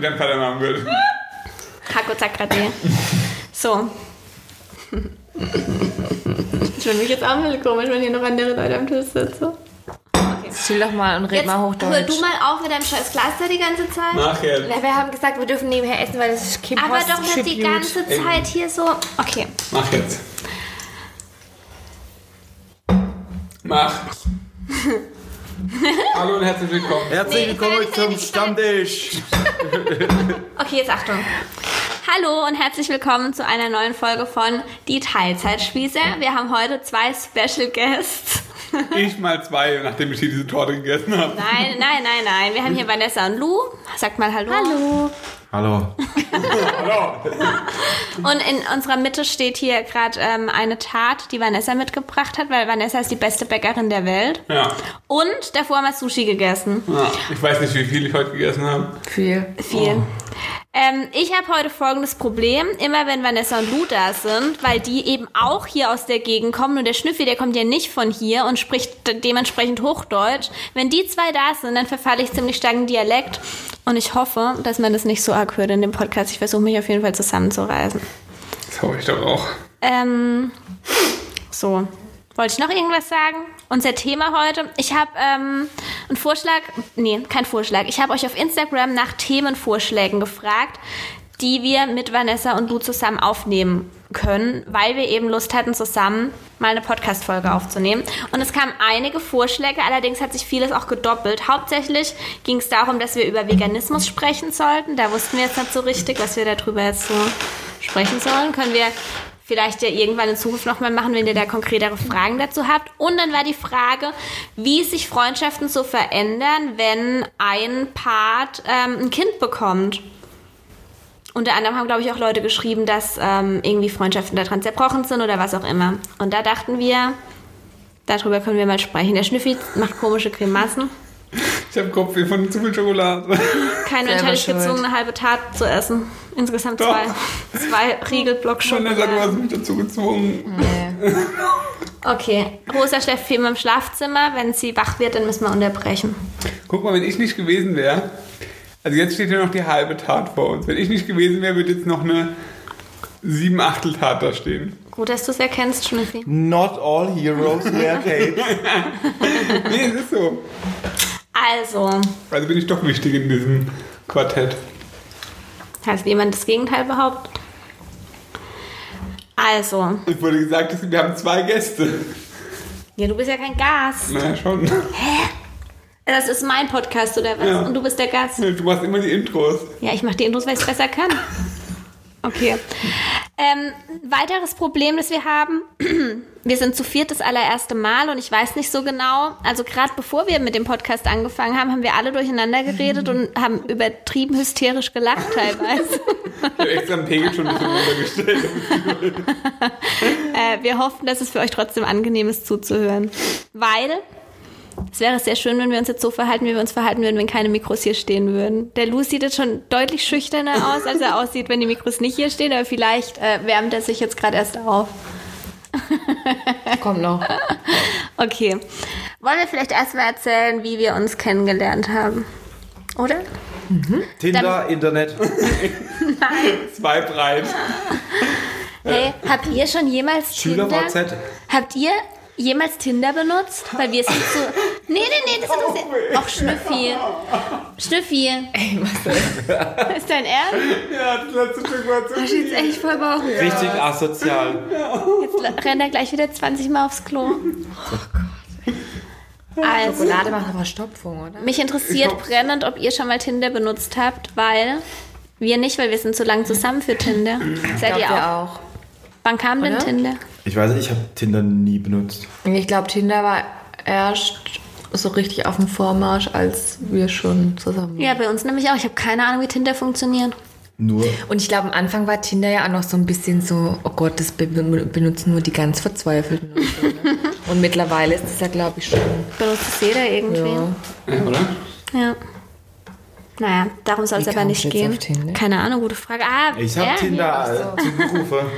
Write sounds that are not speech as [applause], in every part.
wie dein Vater machen würde. Hako Zakrade. So. Ich finde mich jetzt auch ein bisschen komisch, wenn hier noch andere Leute am Tisch sitzen. Chill doch mal und red mal hör Hochdeutsch. du mal auf mit deinem scheiß Glas da die ganze Zeit. Mach jetzt. Ja, wir haben gesagt, wir dürfen nebenher essen, weil das ist Kim Aber Post doch nicht die ganze Zeit hier so. Okay. Mach jetzt. Mach. [laughs] [laughs] Hallo und herzlich willkommen. Herzlich Nee, ich willkommen will nicht, zum ich will Stammtisch. [laughs] Okay, jetzt Achtung. Hallo und herzlich willkommen zu einer neuen Folge von Die Teilzeitspieße. Wir haben heute zwei Special Guests. [laughs] Ich mal zwei, nachdem ich hier diese Torte gegessen habe. Nein, nein, nein, nein. Wir haben hier Vanessa und Lou. Sagt mal Hallo. Hallo. Hallo. Hallo. Und in unserer Mitte steht hier gerade ähm, eine Tat, die Vanessa mitgebracht hat, weil Vanessa ist die beste Bäckerin der Welt. Ja. Und davor haben wir Sushi gegessen. ja. Ich weiß nicht, wie viel ich heute gegessen habe. Viel. Viel. Oh. Ähm, ich habe heute folgendes Problem. Immer wenn Vanessa und Lou da sind, weil die eben auch hier aus der Gegend kommen und der Schnüffi, der kommt ja nicht von hier und spricht de- dementsprechend Hochdeutsch. Wenn die zwei da sind, dann verfalle ich ziemlich stark in Dialekt. Und ich hoffe, dass man das nicht so arg hört in dem Podcast. Ich versuche mich auf jeden Fall zusammenzureißen. Das hoffe ich doch auch. Ähm, so. Wollte ich noch irgendwas sagen? Unser Thema heute. Ich habe ähm, einen Vorschlag, nee, kein Vorschlag. Ich habe euch auf Instagram nach Themenvorschlägen gefragt, die wir mit Vanessa und du zusammen aufnehmen können, weil wir eben Lust hatten, zusammen mal eine Podcast-Folge aufzunehmen. Und es kamen einige Vorschläge, allerdings hat sich vieles auch gedoppelt. Hauptsächlich ging es darum, dass wir über Veganismus sprechen sollten. Da wussten wir jetzt nicht so richtig, was wir darüber jetzt so sprechen sollen. Können wir vielleicht ja irgendwann in Zukunft nochmal machen, wenn ihr da konkretere Fragen dazu habt. Und dann war die Frage, wie sich Freundschaften so verändern, wenn ein Part ähm, ein Kind bekommt. Unter anderem haben, glaube ich, auch Leute geschrieben, dass ähm, irgendwie Freundschaften daran zerbrochen sind oder was auch immer. Und da dachten wir, darüber können wir mal sprechen. Der Schnüffi macht komische Grimassen. Ich habe Kopfweh von zu viel Schokolade. Kein Mensch Selber hat dich schuld. gezwungen, eine halbe Tat zu essen. Insgesamt Doch. zwei, zwei Riegelblock Vanessa, du Schokolade. hast mich dazu gezwungen. Nee. Okay, Rosa schläft viel im Schlafzimmer. Wenn sie wach wird, dann müssen wir unterbrechen. Guck mal, wenn ich nicht gewesen wäre, also jetzt steht ja noch die halbe Tat vor uns. Wenn ich nicht gewesen wäre, würde jetzt noch eine sieben Achtel Tat da stehen. Gut, dass du es erkennst, Schnüffi. Not all heroes wear capes. [laughs] Nee, es ist so. Also, Also bin ich doch wichtig in diesem Quartett. hat jemand das Gegenteil behauptet? Also, Es wurde gesagt, dass wir haben zwei Gäste. ja, du bist ja kein Gast. Naja, schon. Das ist mein Podcast oder was? Ja. Und du bist der Gast. Du machst immer die Intros. Ja, ich mache die Intros, weil ich es besser kann. [laughs] Okay. Ähm, weiteres Problem, das wir haben, [clears throat] wir sind zu viert das allererste Mal und ich weiß nicht so genau, also gerade bevor wir mit dem Podcast angefangen haben, haben wir alle durcheinander geredet und [laughs] haben übertrieben hysterisch gelacht teilweise. [laughs] Ich habe extra einen Pegel schon ein bisschen runtergestellt. äh, wir hoffen, dass es für euch trotzdem angenehm ist zuzuhören. Weil es wäre sehr schön, wenn wir uns jetzt so verhalten, wie wir uns verhalten würden, wenn keine Mikros hier stehen würden. Der Lou sieht jetzt schon deutlich schüchterner aus, als er [laughs] aussieht, wenn die Mikros nicht hier stehen, aber vielleicht äh, wärmt er sich jetzt gerade erst auf. [laughs] Kommt noch. Okay. Wollen wir vielleicht erstmal erzählen, wie wir uns kennengelernt haben? Oder? Tinder, Internet. Zwei breit. [laughs] Hey, habt ihr schon jemals Tinder? SchülerVZ. Habt ihr jemals Tinder benutzt? Weil wir sind so. [laughs] Nee, nee, nee, das interessiert. Och, Schnüffi. Schnüffi. Ey, was ist [laughs] Ist dein Ernst? Ja, das letzte Stück war zu Ich jetzt echt voll Bauch. Richtig asozial. Jetzt rennt er gleich wieder 20 Mal aufs Klo. Also, Schokolade macht aber Stopfung, oder? mich interessiert brennend, ob ihr schon mal Tinder benutzt habt, weil wir nicht, weil wir sind so lange zusammen für Tinder. Seid ihr auch? auch? Wann kam denn Oder? Tinder? Ich weiß nicht, ich habe Tinder nie benutzt. Ich glaube, Tinder war erst so richtig auf dem Vormarsch, als wir schon zusammen waren. Ja, bei uns nämlich auch. Ich habe keine Ahnung, wie Tinder funktioniert. Nur. Und ich glaube, am Anfang war Tinder ja auch noch so ein bisschen so, oh Gott, das be benutzen nur die ganz Verzweifelten. Und, so, ne? und mittlerweile ist es ja, glaube ich, schon. Benutzt es jeder irgendwie. Ja. Ja, oder? Ja. Naja, darum soll es aber nicht gehen. auf Tinder? Keine Ahnung, gute Frage. Ah, Ich habe ja, Tinder äh, zugerufen. [laughs]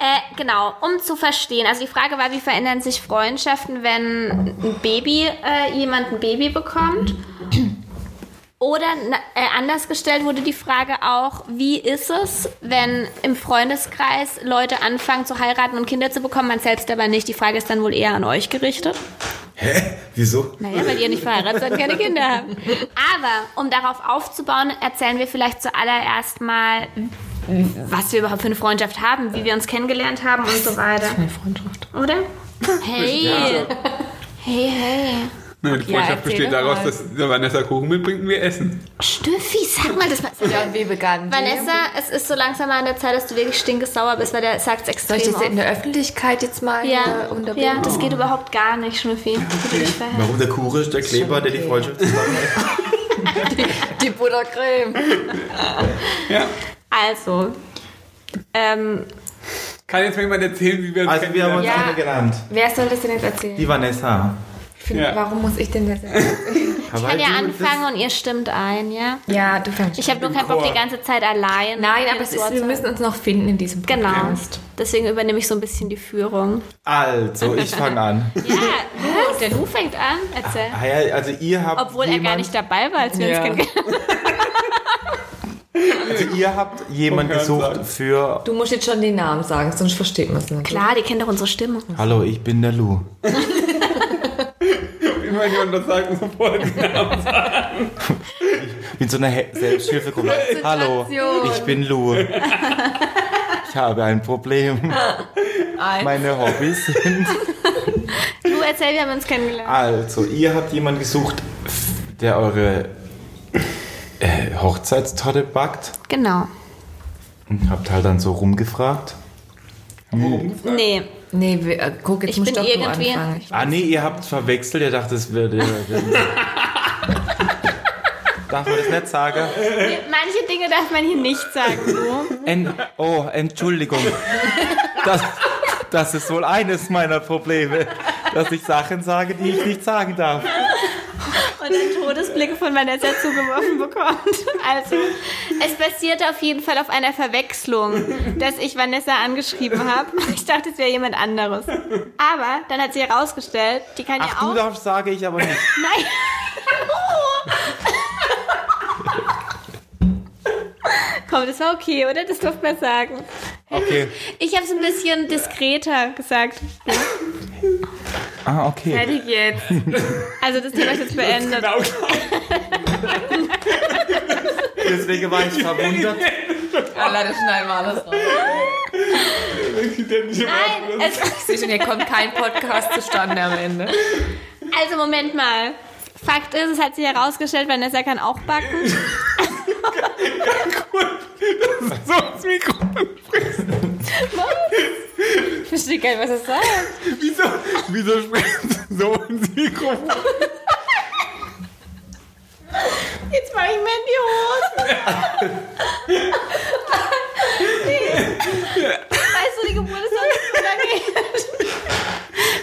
Äh, genau, um zu verstehen. Also die Frage war, wie verändern sich Freundschaften, wenn ein Baby, äh, jemand ein Baby bekommt? Oder äh, anders gestellt wurde die Frage auch, wie ist es, wenn im Freundeskreis Leute anfangen zu heiraten und Kinder zu bekommen, man selbst aber nicht? Die Frage ist dann wohl eher an euch gerichtet. Hä? Wieso? Naja, weil ihr nicht verheiratet seid und keine Kinder habt. Aber um darauf aufzubauen, erzählen wir vielleicht zuallererst mal, was wir überhaupt für eine Freundschaft haben, wie wir uns kennengelernt haben und so weiter. Eine Freundschaft. Oder? [laughs] Hey. Hey, hey. Nein, die Ja, Freundschaft erzähl besteht daraus, mal. dass Vanessa Kuchen mitbringt und wir essen. Stüffi, sag mal das mal. Ja, und wie begann die? Vanessa, es ist so langsam mal an der Zeit, dass du wirklich stinkesauer bist, weil der sagt es Soll ich extrem das in der Öffentlichkeit jetzt mal Ja, äh, unterbinden? ja, das geht überhaupt gar nicht, Schnüffi. Verhältst. Warum der Kuchen ist der Kleber, der die okay. Freundschaft zusammenhält? [laughs] [laughs] Die Buttercreme. Ja. Also, ähm, Kann jetzt mal jemand erzählen, wie wir uns Also wir haben uns Ja. kennengelernt. Wer soll das denn jetzt erzählen? Die Vanessa. Find, Ja. Warum muss ich denn das [laughs] ich kann ja anfangen und ihr stimmt ein, ja? ja, du fängst Ich habe nur keinen Bock, die ganze Zeit allein. Nein, aber ist, wir müssen uns noch finden in diesem Genau. Podcast. Deswegen übernehme ich so ein bisschen die Führung. Also, ich fange an. [laughs] Ja, Lu, der Lu fängt an. Erzähl. Ah ja, Also ihr habt Obwohl er gar nicht dabei war, als wir Ja. uns kennengelernt [laughs] also ihr habt jemanden gesucht Hörensagen. für Du musst jetzt schon den Namen sagen, sonst versteht man es nicht. Klar, die kennt doch unsere Stimme. Hallo, ich bin der Lou. Immer jemand das sagt, sofort. Mit so einer He Selbsthilfegruppe. Hallo, ich bin Lou. Ich habe ein Problem. Meine Hobbys sind. Lu, erzähl, wir haben uns kennengelernt. Also, ihr habt jemanden gesucht, der eure äh, Hochzeitstorte backt. Genau. Und habt halt dann so rumgefragt. Nee, Nee, wir, äh, guck, jetzt Ich musst bin doch irgendwie- anfangen. Ich- Ah nee, ihr habt verwechselt, ihr dachtet, es würde... [laughs] Darf man das nicht sagen? manche Dinge darf man hier nicht sagen. En oh, Entschuldigung. Das, das ist wohl eines meiner Probleme, dass ich Sachen sage, die ich nicht sagen darf. Und dann Todesblicke von Vanessa zugeworfen bekommt. Also, es basierte auf jeden Fall auf einer Verwechslung, dass ich Vanessa angeschrieben habe. Ich dachte, es wäre jemand anderes. Aber dann hat sie herausgestellt, die kann Ach, ja du auch. darfst, sage ich aber nicht. Nein! Komm, das war okay, oder? Das durfte man sagen. Okay. Ich habe es ein bisschen diskreter gesagt. Ah, okay. Fertig jetzt. [laughs] Also das Thema ist jetzt beendet. Genau. Deswegen war ich verwundert. Ja, leider schneiden wir alles raus. Nein, es, schon, hier kommt kein Podcast zustande am Ende. also Moment mal. Fakt ist, es hat sich herausgestellt, Vanessa kann auch backen. [laughs] So ins Mikrofon sprichst. Ich verstehe gar nicht, was das sagt. [laughs] Wieso, wieso sprichst du so ins Mikrofon? Jetzt mache ich mir in die Hose. [laughs] weißt du, die Geburt ist noch nicht so lange her.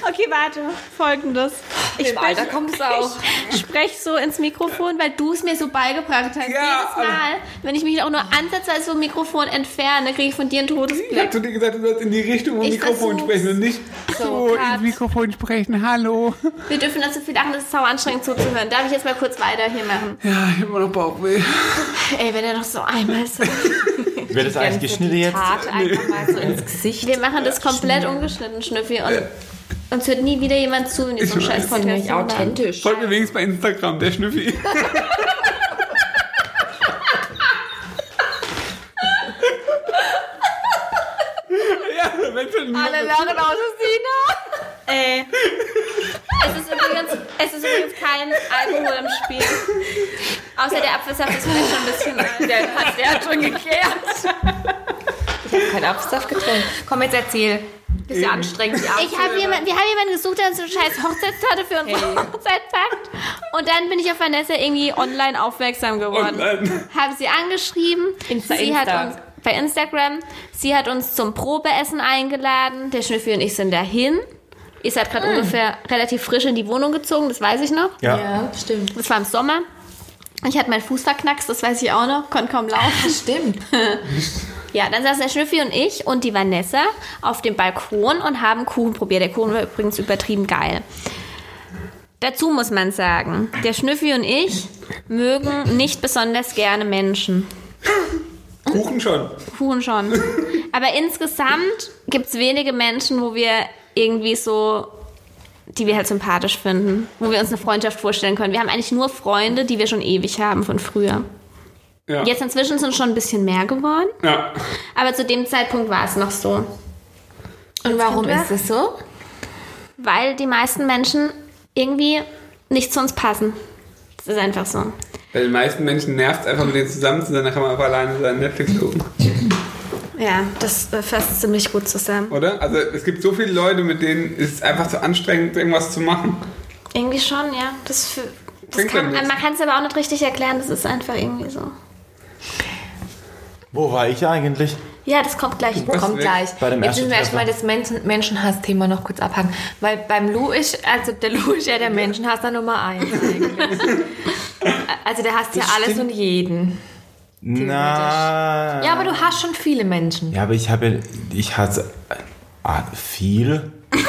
Okay, warte. Folgendes. Ich Im Alter kommt es auch. [laughs] Ich spreche so ins Mikrofon, weil du es mir so beigebracht hast. Ja, Jedes Mal, wenn ich mich auch nur ansatzweise vom Mikrofon entferne, kriege ich von dir einen Ich Todesblick. hab zu dir gesagt, du sollst in die Richtung vom Ich Mikrofon versuch's. sprechen und nicht so, So, ins Mikrofon sprechen. Hallo. Wir dürfen das so viel lachen, das ist sau anstrengend zuzuhören. Darf ich jetzt mal kurz weiter hier machen? Ja, ich hab immer noch Bauchweh. [laughs] Ey, wenn er noch so einmal so. [laughs] Wird das eigentlich geschnitten jetzt? Tat einfach mal so ins Gesicht. Wir machen das komplett ungeschnitten, Schnüffi. Und uns hört nie wieder jemand zu, wenn die so einen scheiß Podcast nicht authentisch. Folgt mir wenigstens bei Instagram, der Schnüffi. [laughs] ja, Alle lachen außer Sina. Ey. Es ist, übrigens, es ist übrigens kein Alkohol im Spiel. Außer der Apfelsaft ist vielleicht schon ein bisschen alt. Der hat, der hat schon gekehrt. [laughs] Ich habe keinen Apfelsaft getrunken. Komm, jetzt erzähl. Bisschen anstrengend. Die Ich hab jemand, wir haben jemanden gesucht, der uns so eine scheiß Hochzeitstorte für unsere Hey. Hochzeit packt. Und dann bin ich auf Vanessa irgendwie online aufmerksam geworden. Online. Habe sie angeschrieben. Insta, sie Insta. hat uns bei Instagram. Sie hat uns zum Probeessen eingeladen. Der Schnüffi und ich sind dahin. Ihr seid gerade ungefähr relativ frisch in die Wohnung gezogen, das weiß ich noch. Ja. Ja, stimmt. Das war im Sommer. Ich hatte meinen Fuß verknackst, das weiß ich auch noch, konnte kaum laufen. Stimmt. [laughs] Ja, dann saßen der Schnüffi und ich und die Vanessa auf dem Balkon und haben Kuchen probiert. Der Kuchen war übrigens übertrieben geil. Dazu muss man sagen, der Schnüffi und ich mögen nicht besonders gerne Menschen. Kuchen schon. Kuchen schon. Aber insgesamt gibt es wenige Menschen, wo wir irgendwie so, die wir halt sympathisch finden, wo wir uns eine Freundschaft vorstellen können. Wir haben eigentlich nur Freunde, die wir schon ewig haben von früher. Ja. Jetzt inzwischen sind schon ein bisschen mehr geworden, ja. aber zu dem Zeitpunkt war es noch so. Und warum Kind ist es so? Weil die meisten Menschen irgendwie nicht zu uns passen. Das ist einfach so. Weil die meisten Menschen nervt einfach mit denen zusammen zu sein, dann kann man einfach alleine seinen Netflix gucken. Ja, das äh, fasst ziemlich gut zusammen. Oder? Also es gibt so viele Leute, mit denen ist es einfach so anstrengend, irgendwas zu machen. Irgendwie schon, ja. Das, für, das kann, man kann es aber auch nicht richtig erklären, das ist einfach irgendwie so. Wo war ich eigentlich? Ja, das kommt gleich. Was Kommt weg? gleich. Bei dem Jetzt müssen wir erstmal das Menschen Menschenhass-Thema noch kurz abhaken. Weil beim Lou ist, also der Lou ist ja der Menschenhasser Nummer eins [laughs] also der hasst ja Das alles stimmt. und jeden. Na. Ja, aber du hast schon viele Menschen. Ja, aber ich habe, ich hasse ah, viel. [laughs]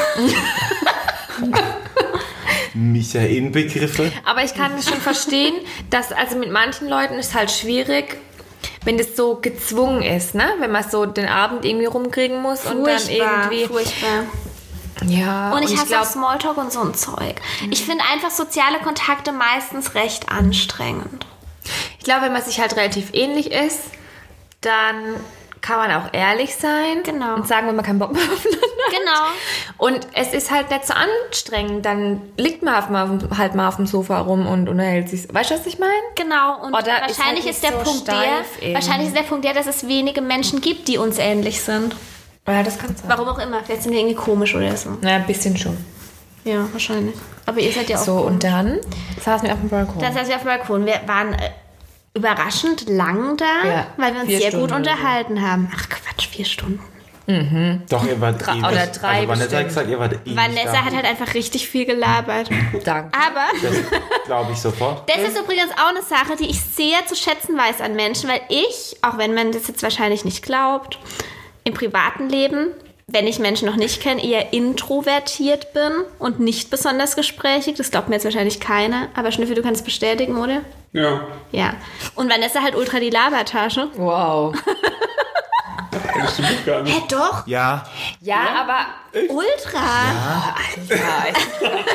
Mich ja Inbegriffe. Aber ich kann es schon verstehen, dass also mit manchen Leuten ist halt schwierig, wenn das so gezwungen ist, ne? Wenn man so den Abend irgendwie rumkriegen muss und dann Furchtbar, irgendwie. furchtbar. Ja, Und ich hasse auch glaub, Smalltalk und so ein Zeug. Ich finde einfach soziale Kontakte meistens recht anstrengend. ich glaube, wenn man sich halt relativ ähnlich ist, dann kann man auch ehrlich sein Genau. und sagen, wenn man keinen Bock mehr aufeinander hat. Genau. Und es ist halt nicht so anstrengend, dann liegt man auf, mal, halt mal auf dem Sofa rum und unterhält sich. Weißt du, was ich meine? Genau, und Oder ist wahrscheinlich halt ist, der so Punkt der, wahrscheinlich ist der Punkt der, dass es wenige Menschen gibt, die uns ähnlich sind. Ja, das kann sein. Warum auch immer, vielleicht sind wir irgendwie komisch oder so. Na, ein bisschen schon. Ja, wahrscheinlich. Aber ihr seid ja auch So, und dann saßen wir auf dem Balkon. Dann saßen wir auf dem Balkon. Wir waren äh, überraschend lang da, Ja, weil wir uns vier sehr Stunden gut oder so. unterhalten haben. Ach Quatsch, vier Stunden. Doch, ihr wart Drei- ewig. oder drei also Vanessa hat gesagt, ihr wart ewig Vanessa da. hat halt einfach richtig viel gelabert. Danke. Aber Das glaube ich sofort. das ist übrigens auch eine Sache, die ich sehr zu schätzen weiß an Menschen, weil ich, auch wenn man das jetzt wahrscheinlich nicht glaubt, im privaten Leben, wenn ich Menschen noch nicht kenne, eher introvertiert bin und nicht besonders gesprächig. Das glaubt mir jetzt wahrscheinlich keiner. Aber Schnüffel, du kannst es bestätigen, oder? Ja. Ja. Und Vanessa halt ultra die Labertasche. Wow. Das stimmt gar nicht. Hä, doch? Ja, Ja, aber Ultra. Alter,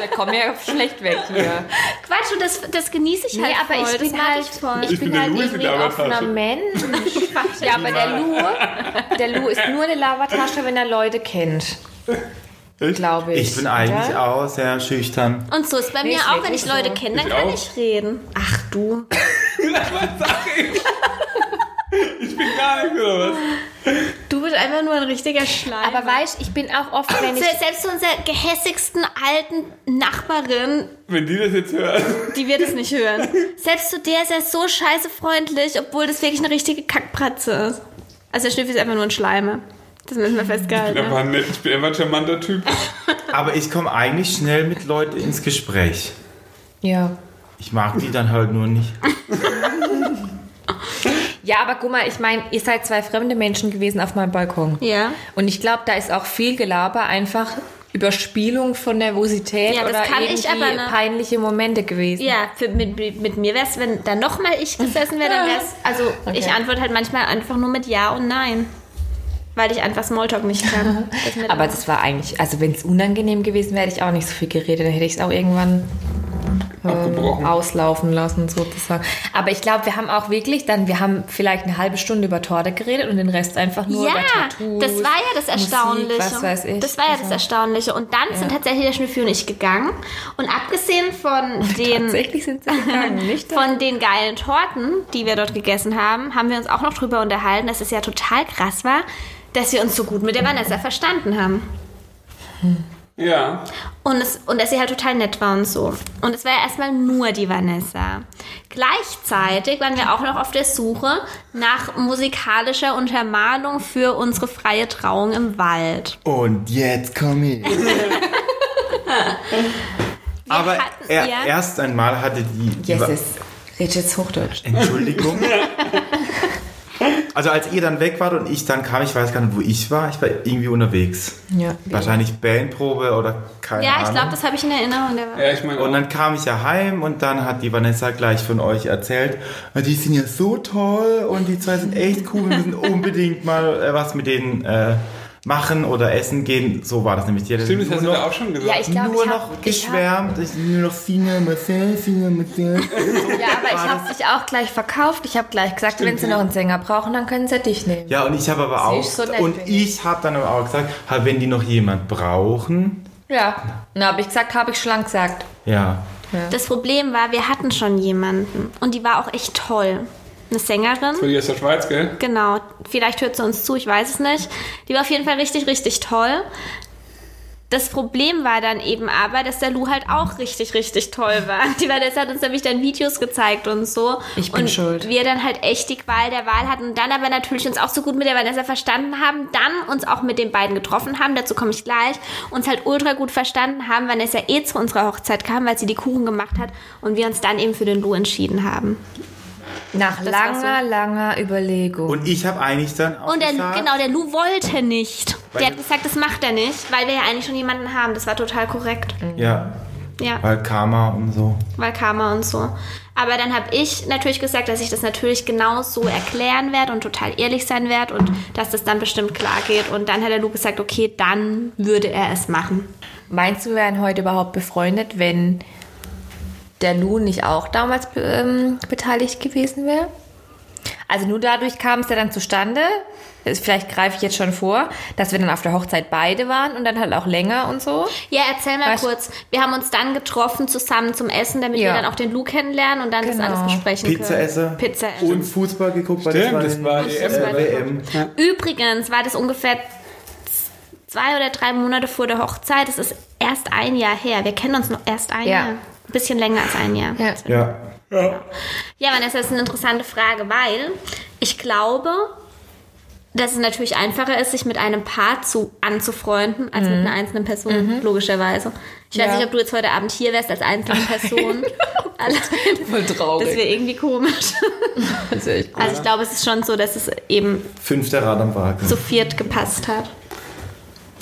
ich komme ja schlecht weg hier. Quatsch, und das, das genieße ich Nee, halt aber voll. ich bin mag halt, ich voll. ich Ich bin bin der halt Louis in irgendwie der ein offener Labertasche. Mensch. Ja, aber der Lou, der Lou ist nur eine Lavatasche, wenn er Leute kennt. Glaube ich. ich bin eigentlich oder? auch sehr schüchtern. Und so ist bei mir ist auch, wenn ich Leute so. kenne, dann Ich kann auch. ich reden. Ach du. Was sag ich? Ich bin gar nicht, oder was? Du bist einfach nur ein richtiger Schleim. Aber weißt ich bin auch oft, wenn ich. selbst zu unserer gehässigsten alten Nachbarin, Wenn die das jetzt hören. die wird es nicht hören. Selbst zu der ist er so scheiße freundlich, obwohl das wirklich eine richtige Kackpratze ist. Also der Schnüffel ist einfach nur ein Schleimer. Das müssen wir Ich bin festgehalten. nett- ich bin einfach ein charmanter Typ. [laughs] Aber ich komme eigentlich schnell mit Leuten ins Gespräch. Ja. Ich mag die dann halt nur nicht. [laughs] Ja, aber guck mal, ich meine, ihr seid zwei fremde Menschen gewesen auf meinem Balkon. Ja. Und ich glaube, da ist auch viel Gelaber, einfach Überspielung von Nervosität Ja, das oder irgendwie ich aber nicht. peinliche Momente gewesen. Ja, für, mit, mit mir wäre es, wenn da nochmal ich gesessen wäre, dann wäre es, also [laughs] ich Okay. antworte halt manchmal einfach nur mit Ja und Nein. Weil ich einfach Smalltalk nicht kann. [laughs] Das Aber dann- das war eigentlich, also wenn es unangenehm gewesen wäre, hätte ich auch nicht so viel geredet. Dann hätte ich es auch irgendwann Abgebrochen. auslaufen lassen, sozusagen. Aber ich glaube, wir haben auch wirklich dann, wir haben vielleicht eine halbe Stunde über Torte geredet und den Rest einfach nur über ja, Tattoos. das war ja das Musik, Erstaunliche. was weiß ich. Das war ja das Also, Erstaunliche. Und dann sind tatsächlich der Schnüffel und ich gegangen. Und abgesehen von [laughs] den, Tatsächlich sind sie gegangen, [laughs] nicht? von den geilen Torten, die wir dort gegessen haben, haben wir uns auch noch drüber unterhalten, dass es ja total krass war, dass wir uns so gut mit der Vanessa verstanden haben. Ja. Und, es, und dass sie halt total nett war und so. Und es war ja erstmal nur die Vanessa. Gleichzeitig waren wir auch noch auf der Suche nach musikalischer Untermalung für unsere freie Trauung im Wald. Und jetzt komme ich. [laughs] Aber hatten- er, ja. erst einmal hatte die. die Jesus. Red jetzt Hochdeutsch. Entschuldigung. [laughs] Also als ihr dann weg wart und ich dann kam, ich weiß gar nicht, wo ich war. Ich war irgendwie unterwegs. Ja. Wahrscheinlich Bandprobe oder keine Ja, Ahnung. ich glaube, das habe ich in Erinnerung. Der war Ja, ich meine, Und dann kam ich ja heim und dann hat die Vanessa gleich von euch erzählt, "Ah, die sind ja so toll und die zwei sind echt cool, wir müssen [laughs] unbedingt mal äh, was mit denen äh, machen oder essen gehen. So war das nämlich. Die hat stimmt, das nur hast du noch, auch schon gesagt. Ja, ich glaube, nur ich noch hab, ich hab, geschwärmt. Ich nur noch Finger, Marcel, Finger, Marcel. Ja, aber ich habe dich auch gleich verkauft. Ich habe gleich gesagt, wenn sie noch einen Sänger brauchen, dann können sie dich nehmen. Ja, und ich habe aber auch, so nett, und ich. habe dann aber auch gesagt, wenn die noch jemand brauchen, Ja. Na, habe ich gesagt, habe ich schon lang gesagt. ja. Das Problem war, wir hatten schon jemanden und die war auch echt toll. Eine Sängerin. Für die aus der Schweiz, gell? Genau, vielleicht hört sie uns zu, ich weiß es nicht. Die war auf jeden Fall richtig, richtig toll. Das Problem war dann eben aber, dass der Lou halt auch richtig, richtig toll war. Die Vanessa hat uns nämlich dann Videos gezeigt und so. Ich bin und schuld. wir dann halt echt die Qual der Wahl hatten und dann aber natürlich uns auch so gut mit der Vanessa verstanden haben, dann uns auch mit den beiden getroffen haben, dazu komme ich gleich, uns halt ultra gut verstanden haben, Vanessa eh zu unserer Hochzeit kam, weil sie die Kuchen gemacht hat und wir uns dann eben für den Lou entschieden haben. Nach Das langer, langer Überlegung. Und ich habe eigentlich dann auch Und der, gesagt, genau, der Lou wollte nicht. Der hat gesagt, das macht er nicht, weil wir ja eigentlich schon jemanden haben. Das war total korrekt. ja, Ja, weil Karma und so. weil Karma und so. Aber dann habe ich natürlich gesagt, dass ich das natürlich genau so erklären werde und total ehrlich sein werde und dass das dann bestimmt klar geht. Und dann hat der Lou gesagt, okay, dann würde er es machen. Meinst du, wir wären heute überhaupt befreundet, wenn der Lou nicht auch damals ähm, beteiligt gewesen wäre? Also nur dadurch kam es ja dann zustande, das- vielleicht greife ich jetzt schon vor, dass wir dann auf der Hochzeit beide waren und dann halt auch länger und so. Ja, erzähl mal Was? kurz. Wir haben uns dann getroffen zusammen zum Essen, damit Ja. wir dann auch den Lou kennenlernen und dann Genau. das alles besprechen Pizza können. essen. Pizza essen. Und Fußball geguckt, weil Stimmt, das das war, war die EM. äh, WM. Übrigens war das ungefähr zwei oder drei Monate vor der Hochzeit. Es ist erst ein Jahr her. Wir kennen uns noch erst ein Ja. Jahr. Ein bisschen länger als ein Jahr. Ja. Ja. Ja, Vanessa, das ist eine interessante Frage, weil ich glaube, dass es natürlich einfacher ist, sich mit einem Paar zu, anzufreunden, als mit einer einzelnen Person, logischerweise. Ich weiß Ja. nicht, ob du jetzt heute Abend hier wärst als einzelne Person. [laughs] Allein. Voll traurig. Das wäre irgendwie komisch. [laughs] Das echt Also ich glaube, es ist schon so, dass es eben Fünfter Rad am Wagen. zu viert gepasst hat.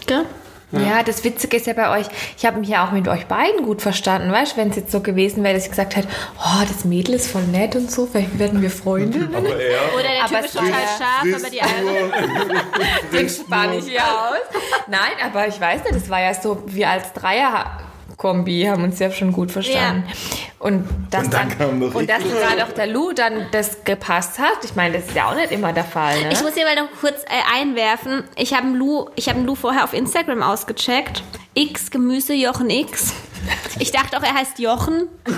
Gell? Ja, das Witzige ist ja bei euch, ich habe mich ja auch mit euch beiden gut verstanden, weißt du, wenn es jetzt so gewesen wäre, dass ich gesagt hätte, oh, das Mädel ist voll nett und so, vielleicht werden wir Freunde. Aber er. Oder der Aber Typ ist total ja- scharf, aber die andere... Den spann ich ja aus. Nein, aber ich weiß nicht, das war ja so, wir als Dreier-Kombi haben uns ja schon gut verstanden. Und, dass Und dann dann, und dass gerade auch der Lou dann das gepasst hat, ich meine, das ist ja auch nicht immer der Fall, ne? Ich muss hier mal noch kurz äh, einwerfen. Ich habe Lou, ich habe Lou vorher auf Instagram ausgecheckt. X Gemüse Jochen X. Ich dachte auch, er heißt Jochen, so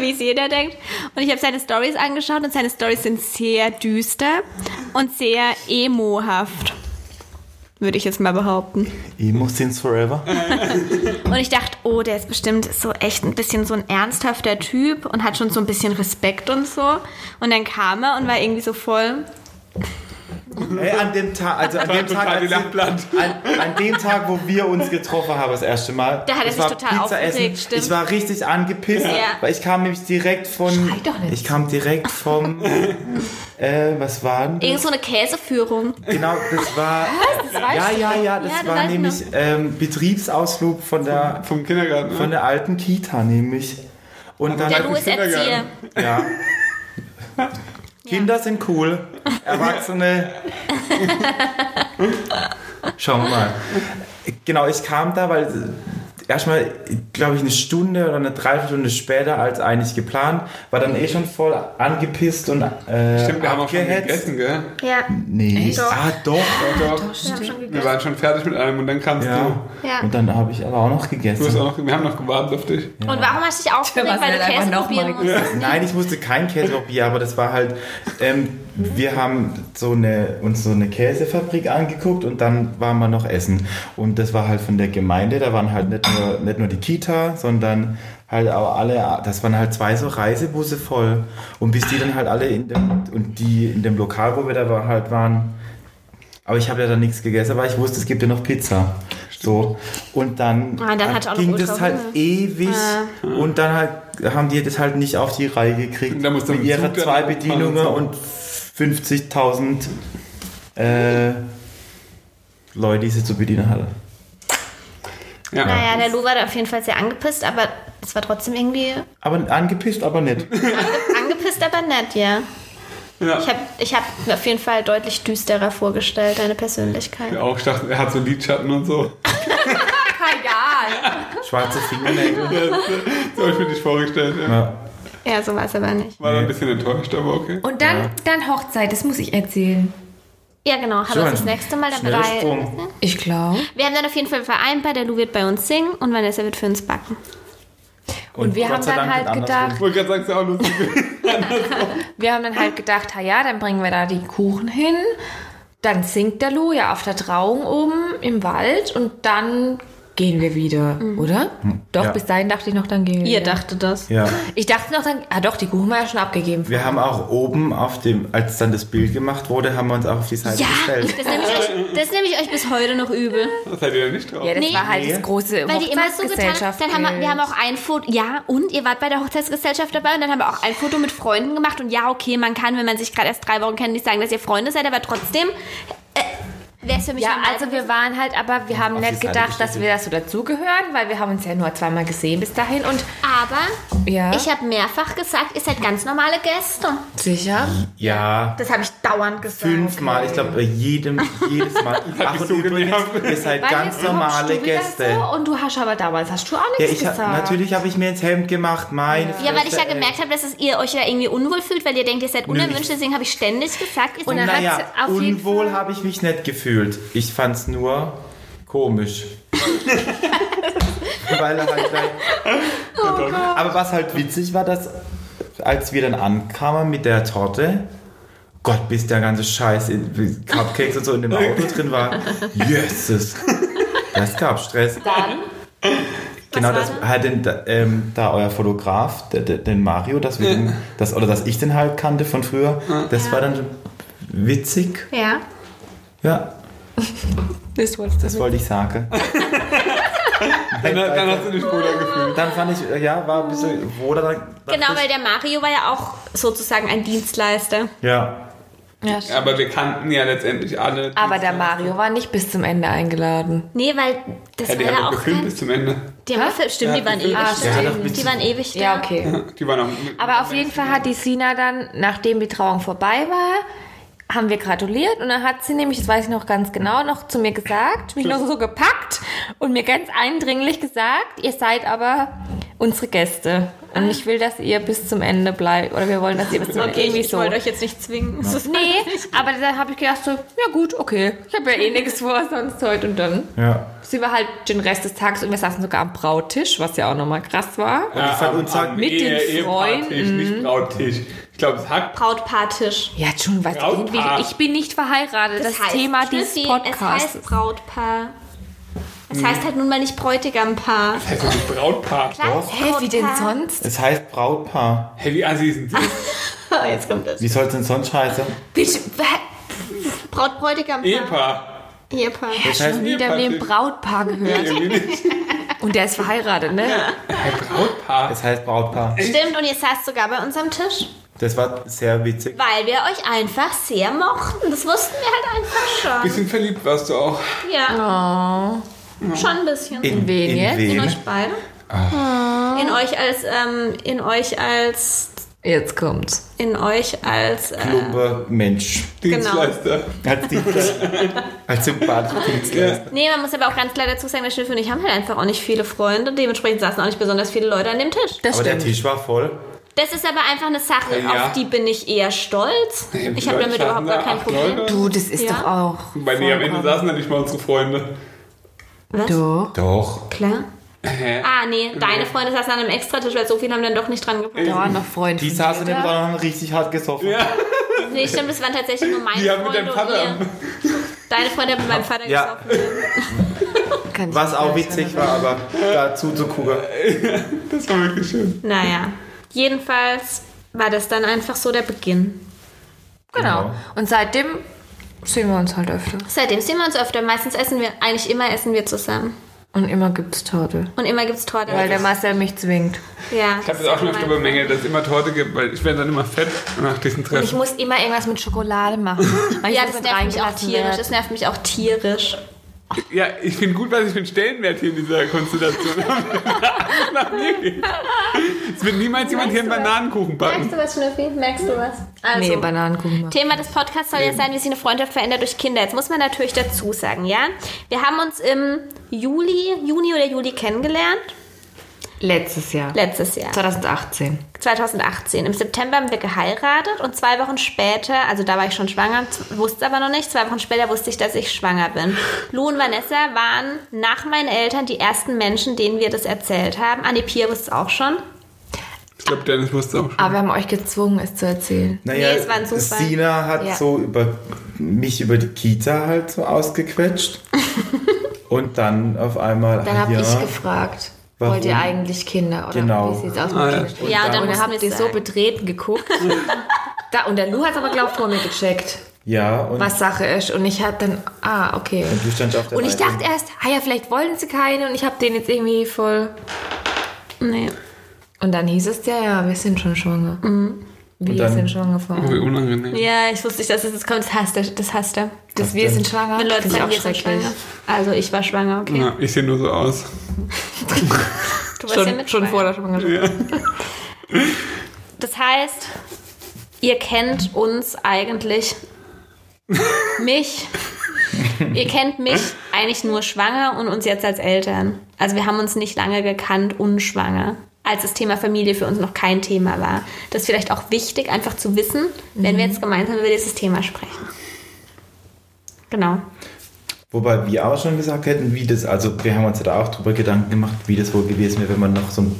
wie es jeder [laughs] denkt. Und ich habe seine Stories angeschaut und seine Stories sind sehr düster und sehr emohaft. Würde ich jetzt mal behaupten. Emo since forever. [laughs] Und ich dachte, oh, der ist bestimmt so echt ein bisschen so ein ernsthafter Typ und hat schon so ein bisschen Respekt und so. Und dann kam er und war irgendwie so voll. [laughs] Ey, an dem Tag, also an dem Tag, als an, an dem Tag, wo wir uns getroffen haben, das erste Mal. Da hat er das sich war total Pizza aufgeregt, essen. stimmt. Ich war richtig angepisst, Ja. weil ich kam nämlich direkt von. Schrei doch nicht. Ich kam direkt vom. [laughs] äh, was war denn? das? Irgend so eine Käseführung. Genau, das war. [laughs] ja, ja, ja, das Ja, das war nämlich ähm, Betriebsausflug von der, Vom Kindergarten. ne? von der alten Kita, nämlich. Und dann. Der Lou ist Erzieher. Ja. Kinder sind cool, Erwachsene. Schauen wir mal. Genau, ich kam da, weil erstmal, glaube ich, eine Stunde oder eine Dreiviertelstunde später als eigentlich geplant, war dann eh schon voll angepisst und äh, Stimmt, wir haben auch schon abgehetzt. gegessen, gell? Ja. Nee, Doch. ah doch. Doch, doch. Wir waren schon fertig mit allem und dann kamst Ja. du. Ja. Und dann habe ich aber auch noch du hast gegessen. auch noch, wir haben noch gewartet auf dich. Und warum hast du dich aufgeregt, weil du einfach Käse probieren mal musstest? Nein, ich musste kein Käsepapier, aber das war halt, ähm, wir haben so eine, uns so eine Käsefabrik angeguckt und dann waren wir noch essen. Und das war halt von der Gemeinde, da waren halt nicht nur, nicht nur die Kita, sondern halt auch alle, das waren halt zwei so Reisebusse voll. Und bis die dann halt alle in dem, und die in dem Lokal, wo wir da war, halt waren, aber ich habe ja dann nichts gegessen, aber ich wusste, es gibt ja noch Pizza. So. Und dann, Ah, dann noch ging das halt Hunger. ewig. Und dann halt haben die das halt nicht auf die Reihe gekriegt. Und da musst du mit ihrer dann zwei Bedienungen und 50.000 äh, Leute, die sie zu bedienen hatte. Ja. Naja, der Lou war da auf jeden Fall sehr angepisst, aber es war trotzdem irgendwie Aber angepisst, aber nicht. [laughs] angepisst, aber nett, ja. Ja. Ich habe ich hab mir auf jeden Fall deutlich düsterer vorgestellt, deine Persönlichkeit. Auch, ich dachte, er hat so Lidschatten und so. [laughs] Egal. Schwarze Fingernägel. Ja, so habe ich mir dich vorgestellt. Ja. Ja. Ja, so war es aber nicht. War dann ein bisschen enttäuscht, aber okay. Und dann, dann Hochzeit, das muss ich erzählen. Ja, genau. Haben wir uns das nächste Mal dabei. Sprung. Ich glaube. Wir haben dann auf jeden Fall vereinbart, der Lou wird bei uns singen und Vanessa wird für uns backen. Und wir Gott haben dann Dank halt gedacht, Ich wollte gerade sagen, es ist ja auch lustig. [laughs] wir haben dann halt gedacht, ha ja, dann bringen wir da die Kuchen hin. Dann singt der Lou ja auf der Trauung oben im Wald und dann gehen wir wieder, oder? Doch, Ja. bis dahin dachte ich noch, dann gehen wir Ihr wieder. dachtet das. Ja. Ich dachte noch dann, ah doch, die Kuchen war ja schon abgegeben. Wir haben auch oben auf dem, als dann das Bild gemacht wurde, haben wir uns auch auf die Seite Ja, gestellt. das nehme ich, euch- [laughs] das nehme ich euch bis heute noch übel. Das seid ihr ja nicht drauf. ja, das Nee. war halt das große Weil die immer so getan Hochzeitsgesellschaft. Dann haben wir, wir haben auch ein Foto, ja, und ihr wart bei der Hochzeitsgesellschaft dabei und dann haben wir auch ein Foto mit Freunden gemacht und ja, okay, man kann, wenn man sich gerade erst drei Wochen kennt, nicht sagen, dass ihr Freunde seid, aber trotzdem äh, wäre es für mich Ja, normal also wir waren halt, aber wir haben Auf die nicht Seite gedacht, dass wir das so dazugehören, weil wir haben uns ja nur zweimal gesehen bis dahin und Aber ja, ich habe mehrfach gesagt, ihr seid ganz normale Gäste. sicher. Ja, Das habe ich dauernd gesagt. fünfmal. Ich glaube, bei jedem, jedes Mal. [laughs] Ach, und so übrigens, ihr seid Weil ganz jetzt kommst normale du wieder Gäste. So und du hast aber damals hast du auch Ja, nichts ich hab, gesagt. natürlich habe ich mir ins Hemd gemacht, meine Ja, weil ich ja ey. gemerkt habe, dass es ihr euch ja irgendwie unwohl fühlt, weil ihr denkt, ihr seid unerwünscht, deswegen habe ich ständig gesagt, ihr Und seid dann Naja, hat's auf jeden unwohl habe ich mich nicht gefühlt. Ich fand's nur komisch. [laughs] Weil er halt gleich, Oh Aber was halt witzig war, dass als wir dann ankamen mit der Torte, Gott, bis der ganze Scheiß, in, Cupcakes und so in dem Auto [laughs] drin war, Jesus, das gab Stress. Genau, war das hat den, da, ähm, da euer Fotograf, der, den Mario, dass wir den, das, oder dass ich den halt kannte von früher, das war dann witzig. Ja. Ja, Das wolltest du das wollte ich sagen. [laughs] Dann, dann hast du dich wohler gefühlt. Dann fand ich, ja, war ein bisschen wohler. Genau, weil der Mario war ja auch sozusagen ein Dienstleister. Ja, ja, Aber wir kannten ja letztendlich alle. Aber der Mario war nicht bis zum Ende eingeladen. Nee, weil das Ja, die war haben ja auch gefilmt kein... bis zum Ende. Die haben gefilmt, stimmt, Ja, die waren ewig Ah, da. stimmt. Ja, Die waren ewig da. Ja, okay. [laughs] Die waren auch. Aber auf jeden Fall hat die Sina dann, nachdem die Trauung vorbei war, haben wir gratuliert und dann hat sie nämlich, das weiß ich noch ganz genau, noch zu mir gesagt, mich noch so gepackt und mir ganz eindringlich gesagt, ihr seid aber unsere Gäste und ich will, dass ihr bis zum Ende bleibt oder wir wollen, dass ihr bis zum [laughs] Ende Okay, irgendwie ich so. wollte euch jetzt nicht zwingen. Ist- Nee, [laughs] aber dann habe ich gedacht so, ja gut, okay, ich habe ja eh nichts vor sonst heute und dann ja. sind wir halt den Rest des Tages und wir saßen sogar am Brautisch, was ja auch nochmal krass war. Ja, ich fand am- uns am mit den Ehe- Ehepaartisch, Freunden. nicht Brauttisch. Ich glaube, es hat Brautpaartisch. Ja, schon was Brautpaar. ich bin nicht verheiratet. Das, Thema dieses Schnüffi, Es Podcasts. heißt Brautpaar. Es heißt halt nun mal nicht Bräutigampaar. Das heißt doch nicht Brautpaar. Klar, Hä, wie denn sonst? Es heißt Brautpaar. Hey, wie assi sind sie? [laughs] Jetzt kommt das. Wie soll es denn sonst heißen? Bitte, Braut, Bräutigampaar. Ehepaar. Ehepaar. Das heißt, Nie der dem Ehepaartisch. Brautpaar gehört. Nicht. [laughs] Und der ist verheiratet, ne? Hey, Brautpaar. es heißt Brautpaar. Stimmt, und ihr saßt sogar bei uns am Tisch. Das war sehr witzig. Weil wir euch einfach sehr mochten. Das wussten wir halt einfach schon. Bisschen verliebt warst du auch. Ja, Oh. schon ein bisschen. In wen in jetzt? In wen? euch beide. In euch als, ähm, in euch als, Jetzt kommt's. in euch als, äh, Plumper Mensch. Dienstleister. Als, Dienstleister. als sympathischer Dienstleister. Nee, man muss aber auch ganz klar dazu sagen, der Schnüffel und ich haben halt einfach auch nicht viele Freunde. Dementsprechend saßen auch nicht besonders viele Leute an dem Tisch. Das Aber der stimmt. Tisch war voll. Das ist aber einfach eine Sache, Ja. auf die bin ich eher stolz. Wie Ich habe damit überhaupt gar kein Problem. Leute? Du, das ist Ja. doch auch. Bei mir am Ende vollkommen- saßen da nicht mal unsere Freunde. Was? Doch. Doch. Klar. Hä? Ah, nee, deine Freunde saßen an einem Extratisch, weil so viele haben dann doch nicht dran gepasst. Da waren noch Freunde. Die saßen im haben richtig hart gesoffen. Ja, Nee, stimmt, das waren tatsächlich nur meine die haben mit Freunde deinem und Vater. Deine Freunde haben mit meinem Vater Ja. gesoffen. Was auch witzig war, aber dazu zu gucken. [laughs] Das war wirklich schön. Naja, jedenfalls war das dann einfach so der Beginn. Genau. Genau. Und seitdem sehen wir uns halt öfter. Seitdem sehen wir uns öfter. Meistens essen wir, eigentlich immer essen wir zusammen. Und immer gibt's Torte. Und immer gibt's Torte. Weil der Marcel mich zwingt. ja, Ich habe das auch schon öfter bemängelt, dass es immer Torte gibt, weil ich werde dann immer fett nach diesen Und ich Treffen. muss immer irgendwas mit Schokolade machen. Weil ich Ja, das nervt mich auch tierisch. werd. Das nervt mich auch tierisch. Ja, ich finde gut, was ich für einen Stellenwert hier in dieser Konstellation habe. [laughs] nach mir geht. Es wird niemals jemand hier einen Merkst du was? Bananenkuchen backen. Merkst du was, Schnüffi? Merkst du was? Also, Nee, Bananenkuchen machen. Thema des Podcasts soll ja sein, wie sich eine Freundschaft verändert durch Kinder. Jetzt muss man natürlich dazu sagen, ja? Wir haben uns im Juli, Juni oder Juli kennengelernt. Letztes Jahr. Letztes Jahr. 2018. 2018. Im September haben wir geheiratet und zwei Wochen später, also da war ich schon schwanger, wusste aber noch nicht, zwei Wochen später wusste ich, dass ich schwanger bin. Lou und Vanessa waren nach meinen Eltern die ersten Menschen, denen wir das erzählt haben. Annie Pia wusste es auch schon. Ich glaube, Dennis wusste auch schon. Aber wir haben euch gezwungen, es zu erzählen. Naja, Nee, es war ein Zufall. Sina hat Ja. so über mich über die Kita halt so ausgequetscht. [laughs] Und dann auf einmal, Dann ah, habe ja, ich gefragt, Warum? wollt ihr eigentlich Kinder? Oder Genau. wie sieht's aus mit Ah, ja. Kindern? Ja, und dann dann habt wir ihr so betreten geguckt. [laughs] da, und der Lou hat aber, glaubt, vor mir gecheckt, ja, und, was Sache ist. Und ich hab dann, ah, okay. und du standst auf der Und ich Seite. dachte erst, ah ja, vielleicht wollen sie keine. Und ich habe den jetzt irgendwie voll... Nee. Und dann hieß es, ja, ja, wir sind schon schwanger. Wir dann- sind schwanger von. Oh, wie unangenehm. Ja, ich wusste nicht, dass es jetzt kommt. Das hasst er. Das hasst er. Das wir denn? sind schwanger. Wenn Leute sagen, auch wir sind schwanger. Also ich war schwanger, okay. Ja, ich sehe nur so aus. [laughs] Du warst ja Schon, mit schon vor der Schwangerschaft. Das heißt, ihr kennt uns eigentlich, mich, ihr kennt mich eigentlich nur schwanger und uns jetzt als Eltern. Also wir haben uns nicht lange gekannt unschwanger, als das Thema Familie für uns noch kein Thema war. Das ist vielleicht auch wichtig, einfach zu wissen, wenn wir jetzt gemeinsam über dieses Thema sprechen. Genau. Wobei wir auch schon gesagt hätten, wie das, also wir haben uns da auch drüber Gedanken gemacht, wie das wohl gewesen wäre, wenn man noch so ein,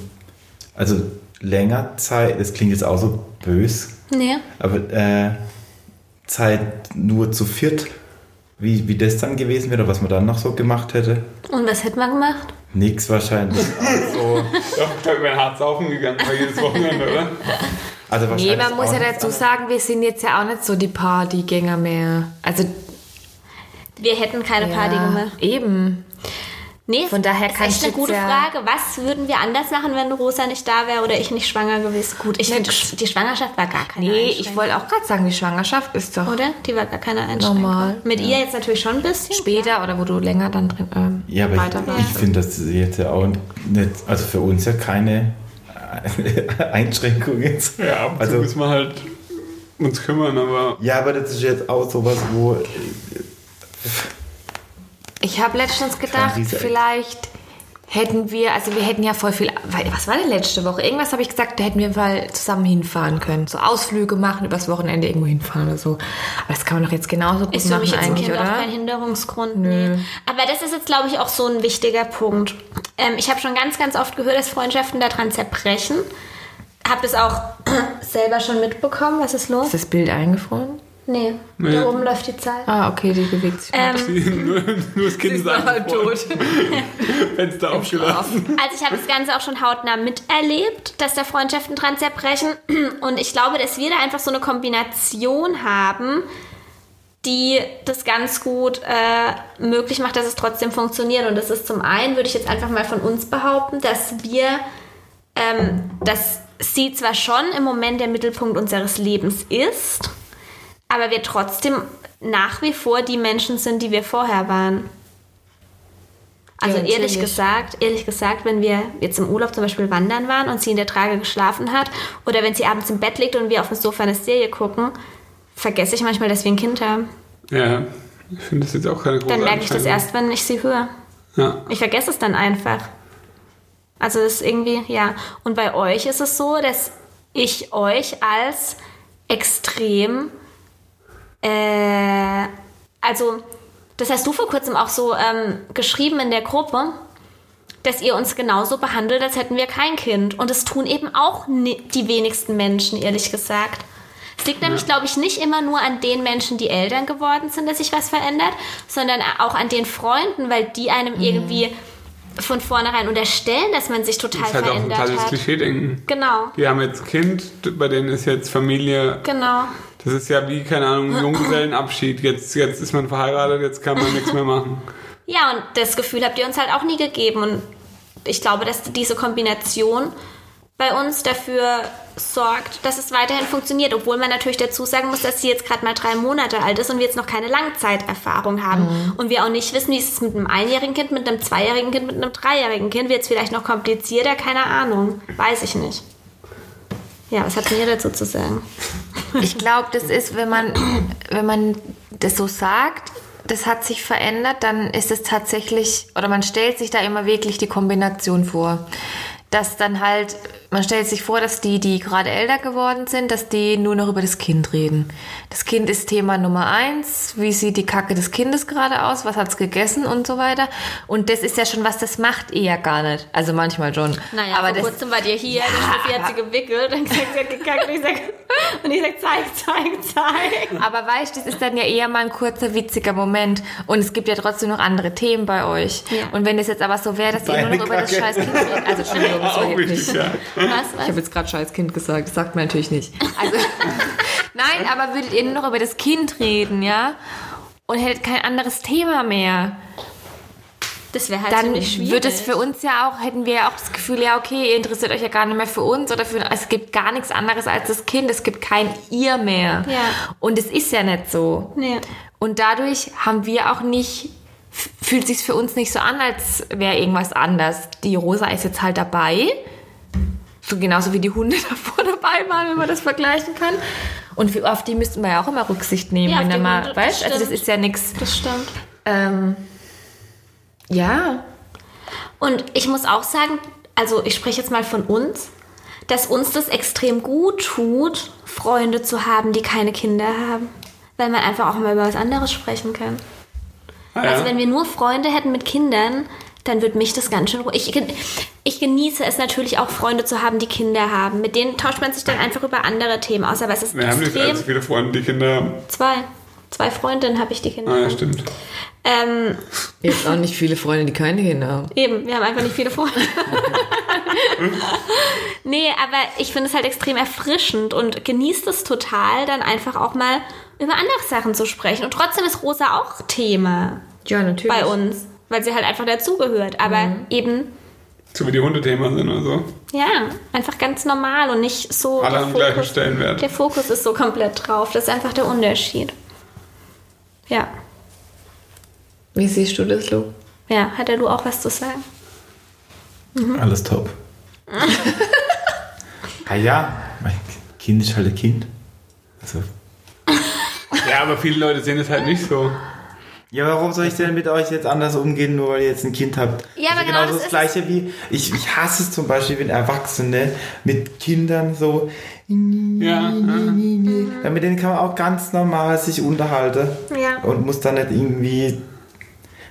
also länger Zeit, das klingt jetzt auch so bös, Nee. aber äh, Zeit nur zu viert, wie, wie das dann gewesen wäre oder was man dann noch so gemacht hätte. Und was hätten wir gemacht? Nix wahrscheinlich. Also, Doch, ich wäre hart saufen gegangen bei jedes Wochenende, oder? also Nee, wahrscheinlich man muss ja dazu sagen, wir sind jetzt ja auch nicht so die Partygänger mehr. Also Wir hätten keine Party ja, gemacht. Eben. Nee, Von daher ist kann echt ich eine gute ja- Frage. Was würden wir anders machen, wenn Rosa nicht da wäre oder ich nicht schwanger gewesen? Gut, ich finde, die Schwangerschaft war gar keine Nee, ich wollte auch gerade sagen, die Schwangerschaft ist doch Oder? Die war gar keine Einschränkung. Normal, Mit ihr jetzt natürlich schon ein bisschen. später oder wo du länger dann drin ähm, Ja, aber weiter ich, ich finde, das ist jetzt ja auch nicht, also für uns ja keine [laughs] Einschränkung jetzt. Ja, ab und zu Also- müssen wir halt uns kümmern, aber Ja, aber das ist jetzt auch sowas, wo Ich habe letztens gedacht, vielleicht hätten wir, also wir hätten ja voll viel, was war denn letzte Woche? Irgendwas habe ich gesagt, da hätten wir mal zusammen hinfahren können. So Ausflüge machen, übers Wochenende irgendwo hinfahren oder so. Aber das kann man doch jetzt genauso gut Ist für machen mich jetzt eigentlich, Kind auch oder? kein Hinderungsgrund. Nee. Aber das ist jetzt, glaube ich, auch so ein wichtiger Punkt. Ähm, ich habe schon ganz, ganz oft gehört, dass Freundschaften daran zerbrechen. Habe das auch [clears throat] selber schon mitbekommen. Was ist los? Ist das Bild eingefroren? Nee, Nee. da oben läuft die Zahl. Ah, okay, die bewegt sich. Ähm, [laughs] nur, nur das Kind ist eingefroren, [laughs] Fenster aufgelassen. Also ich habe das Ganze auch schon hautnah miterlebt, dass da Freundschaften dran zerbrechen. [clears throat] Und ich glaube, dass wir da einfach so eine Kombination haben, die das ganz gut äh, möglich macht, dass es trotzdem funktioniert. Und das ist zum einen, würde ich jetzt einfach mal von uns behaupten, dass wir, ähm, dass sie zwar schon im Moment der Mittelpunkt unseres Lebens ist, aber wir trotzdem nach wie vor die Menschen sind, die wir vorher waren. Also Ja, ehrlich gesagt, ehrlich gesagt, wenn wir jetzt im Urlaub zum Beispiel wandern waren und sie in der Trage geschlafen hat oder wenn sie abends im Bett liegt und wir auf dem Sofa eine Serie gucken, vergesse ich manchmal, dass wir ein Kind haben. Ja, ich finde das jetzt auch keine große Dann merke ich das erst, wenn ich sie höre. Ja. Ich vergesse es dann einfach. Also das ist irgendwie, ja. Und bei euch ist es so, dass ich euch als extrem, äh, also das hast du vor kurzem auch so ähm, geschrieben in der Gruppe, dass ihr uns genauso behandelt, als hätten wir kein Kind. Und das tun eben auch die wenigsten Menschen, ehrlich gesagt. Es liegt nämlich, glaube ich, nicht immer nur an den Menschen, die Eltern geworden sind, dass sich was verändert, sondern auch an den Freunden, weil die einem irgendwie von vornherein unterstellen, dass man sich total Das ist halt auch ein verändert totales hat. Klischee-Denken. Genau, Die haben jetzt Kind, bei denen ist jetzt Familie genau. Das ist ja wie, keine Ahnung, ein Junggesellenabschied. Jetzt, jetzt ist man verheiratet, jetzt kann man nichts mehr machen. Ja, und das Gefühl habt ihr uns halt auch nie gegeben. Und ich glaube, dass diese Kombination bei uns dafür sorgt, dass es weiterhin funktioniert, obwohl man natürlich dazu sagen muss, dass sie jetzt gerade mal drei Monate alt ist und wir jetzt noch keine Langzeiterfahrung haben Mhm. und wir auch nicht wissen, wie ist es mit einem einjährigen Kind, mit einem zweijährigen Kind, mit einem dreijährigen Kind, wird es vielleicht noch komplizierter, keine Ahnung, weiß ich nicht. Ja, was hat denn ihr dazu zu sagen? Ich glaube, das ist, wenn man, wenn man das so sagt, das hat sich verändert, dann ist es tatsächlich, oder man stellt sich da immer wirklich die Kombination vor. Dass dann halt, man stellt sich vor, dass die, die gerade älter geworden sind, dass die nur noch über das Kind reden. Das Kind ist Thema Nummer eins. Wie sieht die Kacke des Kindes gerade aus? Was hat's gegessen und so weiter? Und das ist ja schon was, das macht ihr ja gar nicht. Also manchmal schon. Naja, aber vor das, kurzem wart ihr hier, der [laughs] Schnuffi hat sie gewickelt und gesagt, sie hat gekackt und ich sag, [laughs] und ich sag zeig, zeig, zeig. Aber weißt, das ist dann ja eher mal ein kurzer, witziger Moment. Und es gibt ja trotzdem noch andere Themen bei euch. Ja. Und wenn es jetzt aber so wäre, dass ihr nur Deine noch über das Kacke. scheiß Kind redet. Also, [laughs] Entschuldigung, das war Auch wichtig, ja. Was, Ich was? habe jetzt gerade scheiß Kind gesagt. Das sagt man natürlich nicht. Also, [laughs] nein, aber würdet ihr nur noch über das Kind reden, ja? Und hättet kein anderes Thema mehr. Das wäre halt Dann ziemlich schwierig. wird es für uns ja auch, hätten wir ja auch das Gefühl, ja, okay, ihr interessiert euch ja gar nicht mehr für uns oder für, es gibt gar nichts anderes als das Kind. Es gibt kein ihr mehr. Ja. Und es ist ja nicht so. Nee. Und dadurch haben wir auch nicht, fühlt sich für uns nicht so an, als wäre irgendwas anders. Die Rosa ist jetzt halt dabei. So genauso wie die Hunde [laughs] davor dabei waren, wenn man das vergleichen kann. Und auf die müssten wir ja auch immer Rücksicht nehmen, Ja, wenn mal, Hunde, das weißt also das ist ja nichts. Das stimmt. Ähm, ja, Und ich muss auch sagen, also ich spreche jetzt mal von uns, dass uns das extrem gut tut, Freunde zu haben, die keine Kinder haben. Weil man einfach auch mal über was anderes sprechen kann. Also wenn wir nur Freunde hätten mit Kindern, dann würde mich das ganz schön ruhig. Ich, ich genieße es natürlich auch, Freunde zu haben, die Kinder haben. Mit denen tauscht man sich dann einfach über andere Themen aus. Aber es ist Wir haben nicht allzu viele Freunde, die Kinder haben. Zwei. Zwei Freundinnen habe ich, die Kinder Ah, ja, haben. stimmt. Ähm, jetzt auch nicht viele Freunde, die keine Kinder haben. Eben, wir haben einfach nicht viele Freunde. [laughs] [laughs] nee, aber ich finde es halt extrem erfrischend und genießt es total, dann einfach auch mal über andere Sachen zu sprechen. Und trotzdem ist Rosa auch Thema Ja, natürlich. bei uns, weil sie halt einfach dazugehört. Aber eben, So wie die Hundethema sind oder so. ja, einfach ganz normal und nicht so. Alle haben gleichen Stellenwert. der Fokus ist so komplett drauf. Das ist einfach der Unterschied. Ja. Wie siehst du das, Lu? Ja, hat der Lu auch was zu sagen? Alles top. [laughs] ah ja, mein Kind ist halt ein Kind. Also, [laughs] Ja, aber viele Leute sehen es halt nicht so. ja, warum soll ich denn mit euch jetzt anders umgehen, nur weil ihr jetzt ein Kind habt? Ja, aber also genau genauso das das ist Gleiche wie, ich, ich hasse es zum Beispiel, wenn Erwachsene mit Kindern so, Ja. ja, mit denen kann man auch ganz normal sich unterhalten. Ja. Und muss dann nicht irgendwie,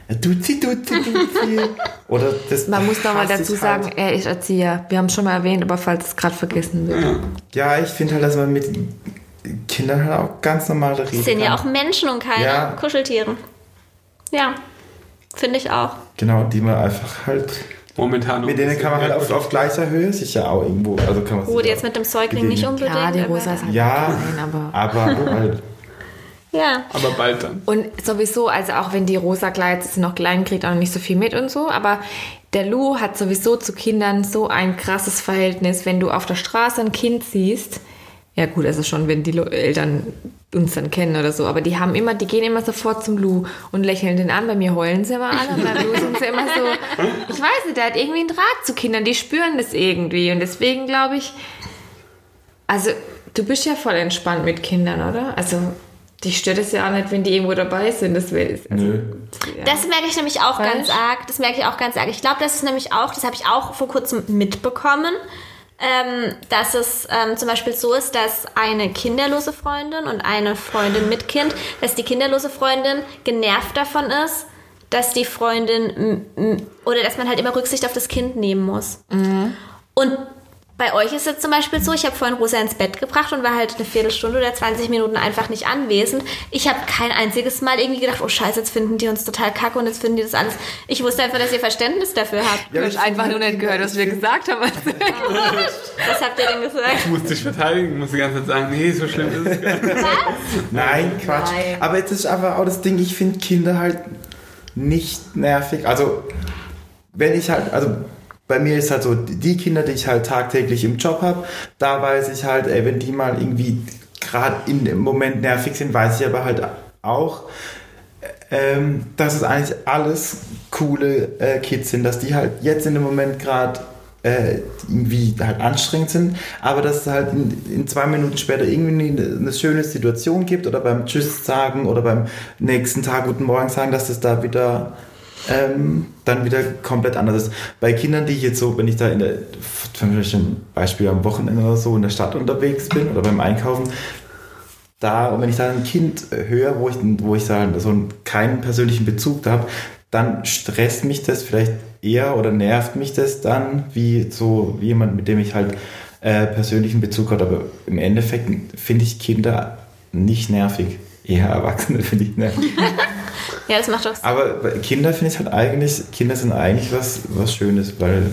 Duzi, Duzi, Duzi. Oder das Man muss nochmal dazu halt. sagen, er ist Erzieher. Wir haben es schon mal erwähnt, aber falls es gerade vergessen wird. Ja, ich finde halt, dass man mit Kindern halt auch ganz normal reden Das sind ja auch Menschen und keine Ja. Kuscheltiere. Ja, finde ich auch. Genau, die man einfach halt. Momentan. Mit denen kann man halt auf, auf gleicher Höhe sicher auch irgendwo. Also kann man sich Gut, jetzt mit dem Säugling nicht unbedingt. Ja, die aber- Rosa ist halt Ja, klein, aber... aber halt. Ja, Aber bald dann. Und sowieso, also auch wenn die Rosa Kleid ist noch klein, kriegt auch noch nicht so viel mit und so, aber der Lou hat sowieso zu Kindern so ein krasses Verhältnis, wenn du auf der Straße ein Kind siehst. Ja gut, also schon, wenn die Eltern uns dann kennen oder so, aber die haben immer, die gehen immer sofort zum Lou und lächeln den an. Bei mir heulen sie immer alle und beim Lou sind sie immer so, ich weiß nicht, der hat irgendwie einen Draht zu Kindern, die spüren das irgendwie und deswegen glaube ich, also du bist ja voll entspannt mit Kindern, oder? Also die stört es ja auch nicht, wenn die irgendwo dabei sind. Das wäre also, Nö. ja. das merke ich nämlich auch Weißt? ganz arg. Das merke ich auch ganz arg. Ich glaube, das ist nämlich auch, das habe ich auch vor kurzem mitbekommen, ähm, dass es ähm, zum Beispiel so ist, dass eine kinderlose Freundin und eine Freundin mit Kind, dass die kinderlose Freundin genervt davon ist, dass die Freundin oder dass man halt immer Rücksicht auf das Kind nehmen muss. Und bei euch ist es zum Beispiel so, ich habe vorhin Rosa ins Bett gebracht und war halt eine Viertelstunde oder 20 Minuten einfach nicht anwesend. Ich habe kein einziges Mal irgendwie gedacht, oh scheiße, jetzt finden die uns total kacke und jetzt finden die das alles. Ich wusste einfach, dass ihr Verständnis dafür habt. Du hast einfach nur nicht gehört, was wir gesagt haben. [laughs] Was habt ihr denn gesagt? Ich muss dich verteidigen, muss die ganze Zeit sagen, nee, so schlimm ist es gar nicht. Nein, Quatsch. Nein. Aber jetzt ist einfach auch das Ding, ich finde Kinder halt nicht nervig. Also, wenn ich halt, also bei mir ist halt so, die Kinder, die ich halt tagtäglich im Job habe, da weiß ich halt, ey, wenn die mal irgendwie gerade im Moment nervig sind, weiß ich aber halt auch, ähm, dass es eigentlich alles coole äh, Kids sind, dass die halt jetzt in dem Moment gerade äh, irgendwie halt anstrengend sind, aber dass es halt in, in zwei Minuten später irgendwie eine, eine schöne Situation gibt oder beim Tschüss sagen oder beim nächsten Tag Guten Morgen sagen, dass es da wieder ähm, dann wieder komplett anders ist. Bei Kindern, die ich jetzt so, wenn ich da in der, zum Beispiel am Wochenende oder so in der Stadt unterwegs bin oder beim Einkaufen, da, und wenn ich da ein Kind höre, wo ich, wo ich da so einen, keinen persönlichen Bezug habe, dann stresst mich das vielleicht eher oder nervt mich das dann, wie so wie jemand, mit dem ich halt äh, persönlichen Bezug habe. Aber im Endeffekt finde ich Kinder nicht nervig. Eher Erwachsene finde ich nervig. [laughs] Ja, das macht doch Sinn. Aber Kinder finde ich halt eigentlich, Kinder sind eigentlich was, was Schönes, weil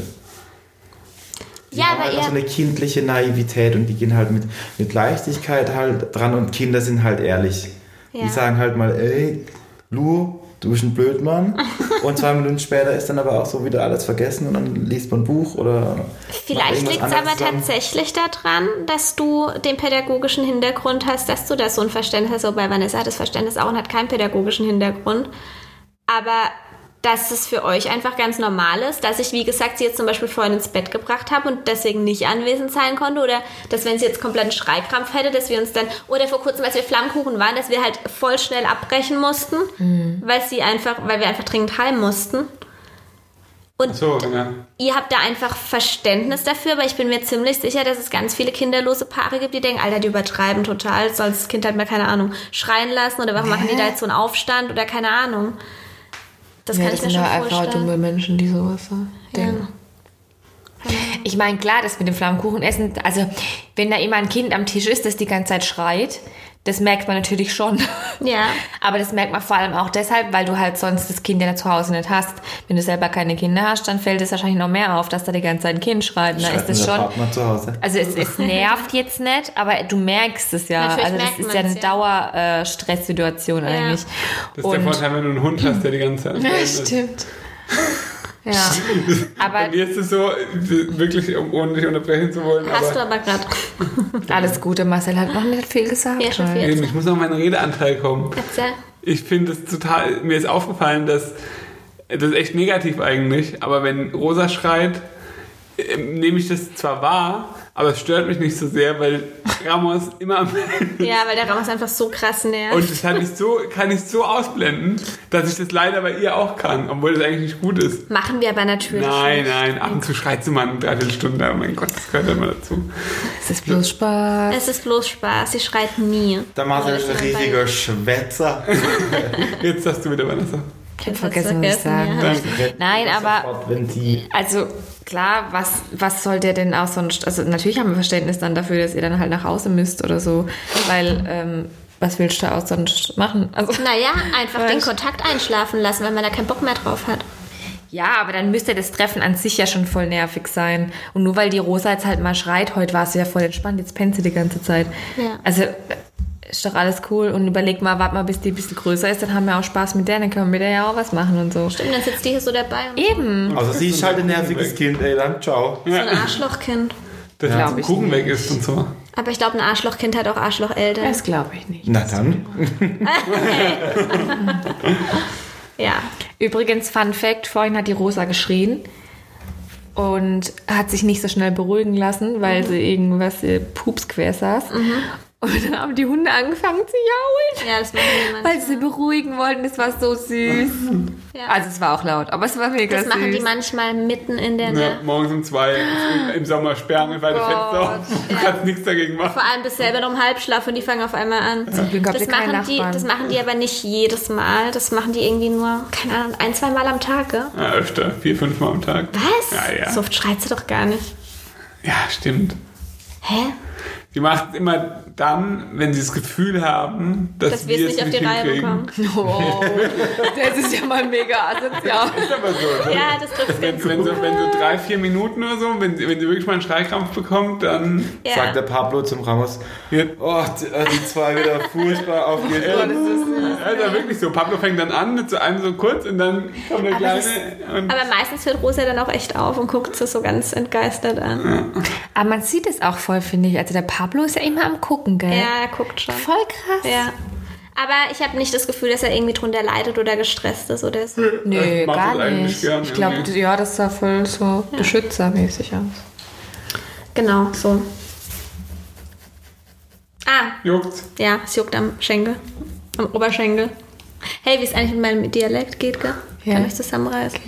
die Ja, haben halt auch so eine kindliche Naivität und die gehen halt mit, mit Leichtigkeit halt dran und Kinder sind halt ehrlich. Ja. Die sagen halt mal, ey, Lu, du bist ein Blödmann. [laughs] und zwei Minuten später ist dann aber auch so wieder alles vergessen und dann liest man ein Buch oder. Vielleicht liegt es aber zusammen. tatsächlich daran, dass du den pädagogischen Hintergrund hast, dass du da so ein Verständnis hast. Wobei Vanessa hat das Verständnis auch und hat keinen pädagogischen Hintergrund. Aber dass es für euch einfach ganz normal ist, dass ich, wie gesagt, sie jetzt zum Beispiel vorhin ins Bett gebracht habe und deswegen nicht anwesend sein konnte. Oder dass, wenn sie jetzt kompletten Schreikrampf hätte, dass wir uns dann, oder vor kurzem, als wir Flammkuchen waren, dass wir halt voll schnell abbrechen mussten, weil sie einfach, weil wir einfach dringend heim mussten. Und So, ja. ihr habt da einfach Verständnis dafür, aber ich bin mir ziemlich sicher, dass es ganz viele kinderlose Paare gibt, die denken, Alter, die übertreiben total, soll das Kind halt mal, keine Ahnung, schreien lassen oder warum machen die da jetzt so einen Aufstand oder keine Ahnung. Das Ja, kann das ich mir sind schon ja einfach vorstellen. dumme Menschen, die sowas denken. Ich meine, klar, das mit dem Flammkuchen essen, also wenn da immer ein Kind am Tisch ist, das die ganze Zeit schreit, das merkt man natürlich schon. Ja. [laughs] Aber das merkt man vor allem auch deshalb, weil du halt sonst das Kind ja zu Hause nicht hast. Wenn du selber keine Kinder hast, dann fällt es wahrscheinlich noch mehr auf, dass da die ganze Zeit ein Kind schreit. Und da ist Schreibt das schon. Partner zu Hause. Also es, es [laughs] nervt jetzt nicht, aber du merkst es ja. Natürlich also das merkt ist ja eine ja. Dauer-Stresssituation eigentlich. Das ist der Vorteil, wenn du einen Hund hast, der die ganze Zeit. Ja, stimmt. [laughs] Ja. [laughs] Bei Aber mir ist es so, wirklich, um ohne dich unterbrechen zu wollen, Hast du aber aber gerade. [laughs] alles Gute, Marcel hat noch nicht viel gesagt. Ja, schon viel. eben, ich muss noch meinen Redeanteil kommen. Erzähl. Ich finde es total, mir ist aufgefallen, dass das ist echt negativ eigentlich, aber wenn Rosa schreit, ähm, nehme ich das zwar wahr, aber es stört mich nicht so sehr, weil Ramos immer am [laughs] Ja, weil der Raum ist einfach so krass nervt. und das kann ich so, kann ich so ausblenden, dass ich das leider bei ihr auch kann, obwohl das eigentlich nicht gut ist. Machen wir aber natürlich. Nein, nicht. nein, ab und zu schreit sie mal eine Dreiviertelstunde, oh mein Gott, das gehört immer dazu. Es ist bloß Spaß. Es ist bloß Spaß, sie schreit nie. Der Marcel Ja, ist das ein riesiger Schwätzer. [laughs] Jetzt sagst du wieder, Vanessa. Ich hab vergessen, was ich sagen. Nein, aber sie also klar, was, was soll der denn auch sonst? Also natürlich haben wir Verständnis dann dafür, dass ihr dann halt nach Hause müsst oder so. Weil, ähm, was willst du auch sonst machen? Also, Naja, einfach den? [laughs] Kontakt einschlafen lassen, wenn man da keinen Bock mehr drauf hat. ja, aber dann müsste das Treffen an sich ja schon voll nervig sein. Und nur weil die Rosa jetzt halt mal schreit, heute warst du ja voll entspannt, jetzt pennt sie die ganze Zeit. Ja. Also ist doch alles cool. Und überleg mal, warte mal, bis die ein bisschen größer ist, dann haben wir auch Spaß mit der, dann können wir mit der ja auch was machen und so. Stimmt, dann sitzt die hier so dabei und Eben. Also sie ist halt ein nerviges Kind, ey, dann ciao. so ein Arschlochkind. Glaub ja, ich Kuchen weg ist und so. Aber ich glaube, ein Arschlochkind hat auch Arschlocheltern. Das glaube ich nicht. Na dann. [laughs] Ja. Übrigens, Fun Fact, vorhin hat die Rosa geschrien und hat sich nicht so schnell beruhigen lassen, weil sie irgendwas äh, Pups quer saß. Und dann haben die Hunde angefangen zu jaulen, Ja, das machen die manchmal. weil sie beruhigen wollten. Das war so süß. [laughs] Ja. Also es war auch laut, aber es war mega das süß. machen die manchmal mitten in der Ja, Nacht. morgens um zwei [gasps] im, Sommer sperren wir beide Gott. Fenster auf. Du kannst nichts dagegen machen. Vor allem bis selber noch im Halbschlaf und die fangen auf einmal an. Zum Glück Das machen, die, das machen die aber nicht jedes Mal. Das machen die irgendwie nur, keine Ahnung, ein, zwei Mal am Tag. Gell? Ja, öfter, vier, fünf Mal am Tag. Was? Ja, ja. So oft schreit sie doch gar nicht. Ja, stimmt. Hä? Die macht es immer dann, wenn sie das Gefühl haben, dass, Dass wir es nicht auf die Reihe bekommen. [laughs] Oh, das ist ja mal mega asozial. Ist aber so. Ja, das trifft Wenn, ganz wenn, so, wenn so drei, vier Minuten oder so, wenn, sie- wenn sie wirklich mal einen Schreikrampf bekommt, dann Ja. Sagt der Pablo zum Ramos, Ja. oh, die, äh, die zwei wieder furchtbar auf geht's. Ja, ist ja wirklich so. Pablo fängt dann an mit so einem so kurz und dann kommt der Aber Kleine. Und Aber meistens hört Rosa dann auch echt auf und guckt sie so ganz entgeistert an. Aber man sieht es auch voll, finde ich. Also der Pablo ist ja immer am Gucken, gell? Ja, er guckt schon. Voll krass. Ja. Aber ich habe nicht das Gefühl, dass er irgendwie drunter leidet oder gestresst ist oder so. Nö, gar nicht. gern, ich glaube, ja, das sah voll so beschützermäßig aus. Genau, so. Ah, juckt's. ja, es juckt am Schenkel. Am Oberschenkel. Hey, wie es eigentlich mit meinem Dialekt geht, gell? Ja. Kann ich zusammenreißen?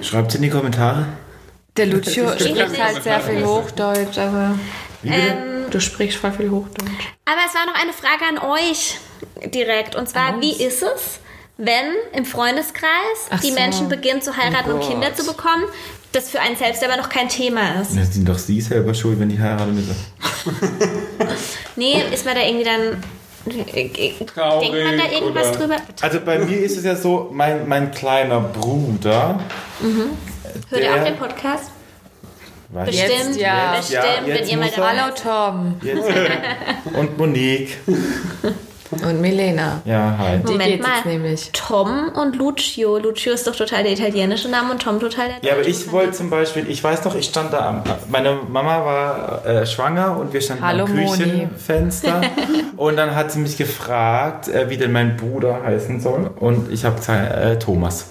Schreibt in die Kommentare. Der Lucio spricht halt sehr viel Hochdeutsch, aber? Ähm, du sprichst voll viel Hochdeutsch. aber es war noch eine Frage an euch direkt. Und zwar, wie ist es, wenn im Freundeskreis Ach die so. Menschen beginnen zu heiraten Oh und Kinder zu bekommen, das für einen selbst aber noch kein Thema ist? Das sind doch sie selber schuld, wenn die heiraten müssen. [laughs] Nee, ist man da irgendwie dann. Traurig Denkt man da irgendwas oder- drüber? Also bei mir ist es ja so, mein, mein kleiner Bruder. Hört ihr der- auch den Podcast? Weiß ich Bestimmt, Jetzt ja. bestimmt, Ja, wenn ihr mal Hallo Tom. [laughs] Und Monique. und Milena. Ja, hi. Die Moment mal. jetzt nämlich. Tom und Lucio. Lucio ist doch total der italienische Name und Tom total der Ja, aber ich wollte zum Beispiel, ich weiß noch, ich stand da am, meine Mama war äh, schwanger und wir standen Hallo, am. Küchenfenster [laughs] und dann hat sie mich gefragt, äh, wie denn mein Bruder heißen soll und ich habe gesagt, äh, Thomas.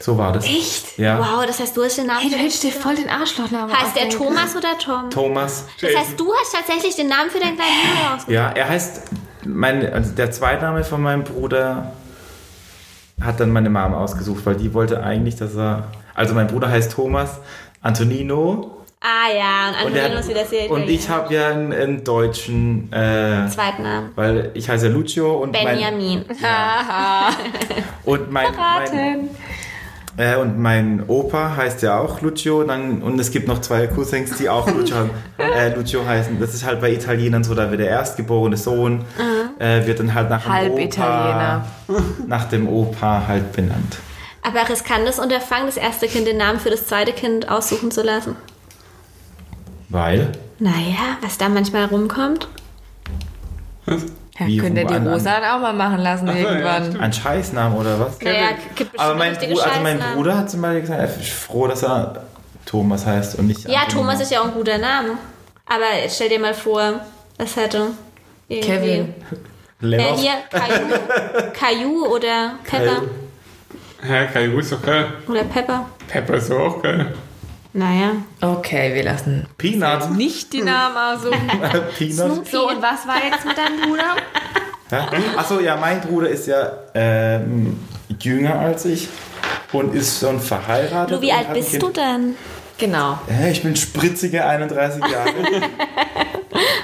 So war das. Echt? Ja. Wow, das heißt, du hast den Namen. Hey, du hättest dir voll den Arschlochnamen heißt der Thomas oder Tom? Thomas. Das heißt, du hast tatsächlich den Namen für deinen kleinen Bruder ausgesucht. Ja, er heißt, mein, also der Zweitname von meinem Bruder hat dann meine Mama ausgesucht, weil die wollte eigentlich, dass er, also mein Bruder heißt Thomas Antonino Ah ja, und Antonino ist wieder sehr und ich habe ja einen, einen deutschen, äh, Zweitnamen. weil ich heiße Lucio und mein, Benjamin. [laughs] und mein, mein äh, und mein Opa heißt ja auch Lucio dann, und es gibt noch zwei Cousins, die auch Lucio, [laughs] äh, Lucio heißen. Das ist halt bei Italienern so, da wird der erstgeborene Sohn äh, wird dann halt nach dem Halb Opa, Italiener. [laughs] nach dem Opa halt benannt. Aber riskantes Unterfangen, das erste Kind den Namen für das zweite Kind aussuchen zu lassen. Weil? Naja, was da manchmal rumkommt. Ja, Wie könnt ihr die an- an- Rosa dann auch mal machen lassen Ach ja, irgendwann. stimmt. Ein Scheißnamen oder was? Naja, gibt bestimmt Aber mein, Bruder, also mein. Bruder hat zum Beispiel gesagt, er ist froh, dass er Thomas heißt und nicht Ja. Thomas ist ja auch ein guter Name. Aber stell dir mal vor, was hätte. irgendwie- Kevin. Äh, hier, Caillou. [laughs] Caillou oder Pepper. Caillou. Ja, Kai ist doch geil. Oder Pepper. Pepper ist doch auch geil. Naja. Okay, wir lassen Peanut. [laughs] nicht die Namen aussuchen. [laughs] Peanut. so, und was war jetzt mit deinem Bruder? Ja? Achso, ja, mein Bruder ist ja ähm, jünger als ich und ist schon verheiratet. Du, wie alt bist du denn? Genau. Ich bin spritzige 31 Jahre. [laughs]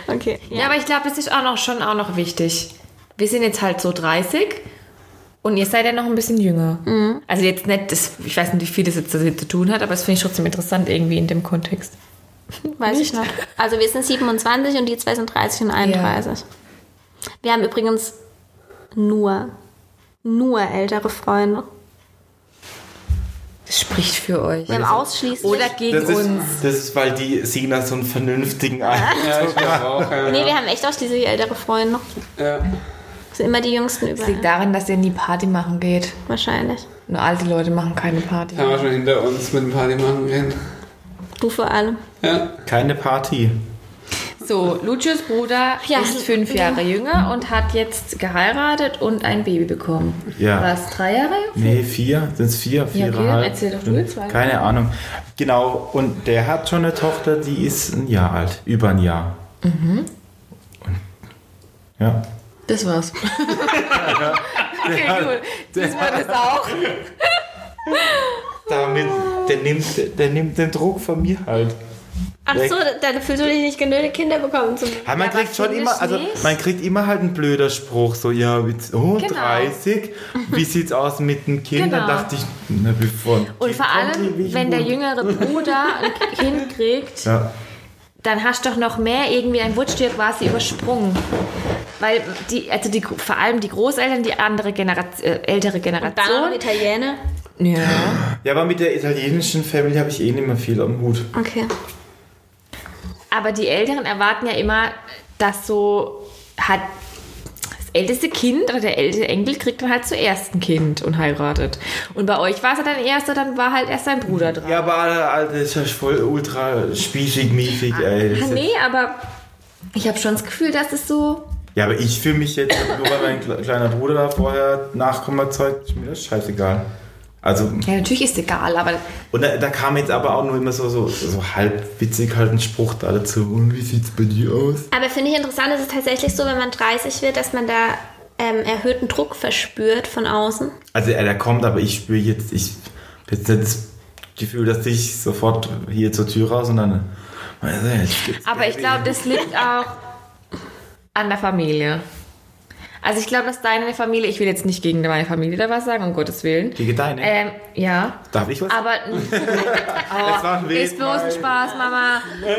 Okay. Ja, aber ich glaube, das ist auch noch schon auch noch wichtig. Wir sind jetzt halt so 30 und ihr seid ja noch ein bisschen jünger. Also jetzt nicht, das, ich weiß nicht, wie viel das jetzt damit zu tun hat, aber das finde ich trotzdem interessant irgendwie in dem Kontext. [laughs] Weiß ich noch. Also wir sind 27 und die zwei sind 30 und 31. Wir haben übrigens nur, nur ältere Freunde. Das spricht für euch. Wir haben ausschließlich. Oder gegen Das ist, uns. das ist, weil die Sina so einen vernünftigen Eindruck Ja, auch. Ja. nee, wir haben echt ausschließlich ältere Freunde. ja. Das sind immer die jüngsten Das überall. liegt daran, dass ihr nie Party machen geht. Wahrscheinlich. Nur alte Leute machen keine Party. Das haben wir schon hinter uns mit dem Party machen gehen. Du vor allem. Ja. Keine Party. So, Lucius Bruder Ja, ist fünf ja. Jahre jünger und hat jetzt geheiratet und ein Baby bekommen. Ja. Was, drei Jahre? Nee, vier. Sind es vier? Ja, okay, Viereinhalb? erzähl doch du jetzt weiter. Keine Ahnung. Genau, und der hat schon eine Tochter, die ist ein Jahr alt. Über ein Jahr. Mhm. Ja. Das war's. [laughs] okay, gut. Diesmal das auch. Damit, der nimmt, der nimmt den Druck von mir halt. Ach Weg. so, dann fühlst du dich nicht genötigt, Kinder bekommen zu Ja, man kriegt schon immer, also man kriegt immer halt einen blöder Spruch, so ja, mit, oh, Genau. 30, wie sieht's aus mit dem Kind? Genau. Dann dachte ich, na, bevor Und vor allem, wenn der jüngere Bruder ein Kind [laughs] kriegt, Ja, dann hast du doch noch mehr irgendwie, dann du ja quasi übersprungen. Weil die, also die, vor allem die Großeltern, die andere Generation, äh, ältere Dann noch Generation. Italiener. Ja. Ja, aber mit der italienischen Family habe ich eh nicht mehr viel am Hut. Okay. Aber die Älteren erwarten ja immer, dass so hat älteste Kind oder der älteste Enkel kriegt dann halt zuerst ein Kind und heiratet. Und bei euch war es ja dann erst, dann war halt erst sein Bruder dran. Ja, aber Alter, das ist ja voll ultra spießig, miefig, ey. Das Ah, nee, aber ich habe schon das Gefühl, dass es so. Ja, aber ich fühle mich jetzt, nur weil mein kle- kleiner Bruder da vorher Nachkommen erzeugt, ist mir das scheißegal. Also, Ja, natürlich ist egal, aber und da, da kam jetzt aber auch nur immer so, so, so halb witzig halt ein Spruch da dazu. Und wie sieht's bei dir aus? Aber finde ich interessant, ist es tatsächlich so, wenn man 30 wird, dass man da ähm, erhöhten Druck verspürt von außen. Also, er der kommt, aber ich spüre jetzt, ich hab jetzt nicht das Gefühl, dass ich sofort hier zur Tür raus und dann. Also, Aber ich glaube, das liegt auch an der Familie. Also ich glaube, dass deine Familie, ich will jetzt nicht gegen meine Familie da was sagen, um Gottes Willen. Gegen deine? Ähm, ja, Darf ich was? aber [laughs] [laughs] Das war ein oh, ist bloß ein. Spaß, Mama. Äh,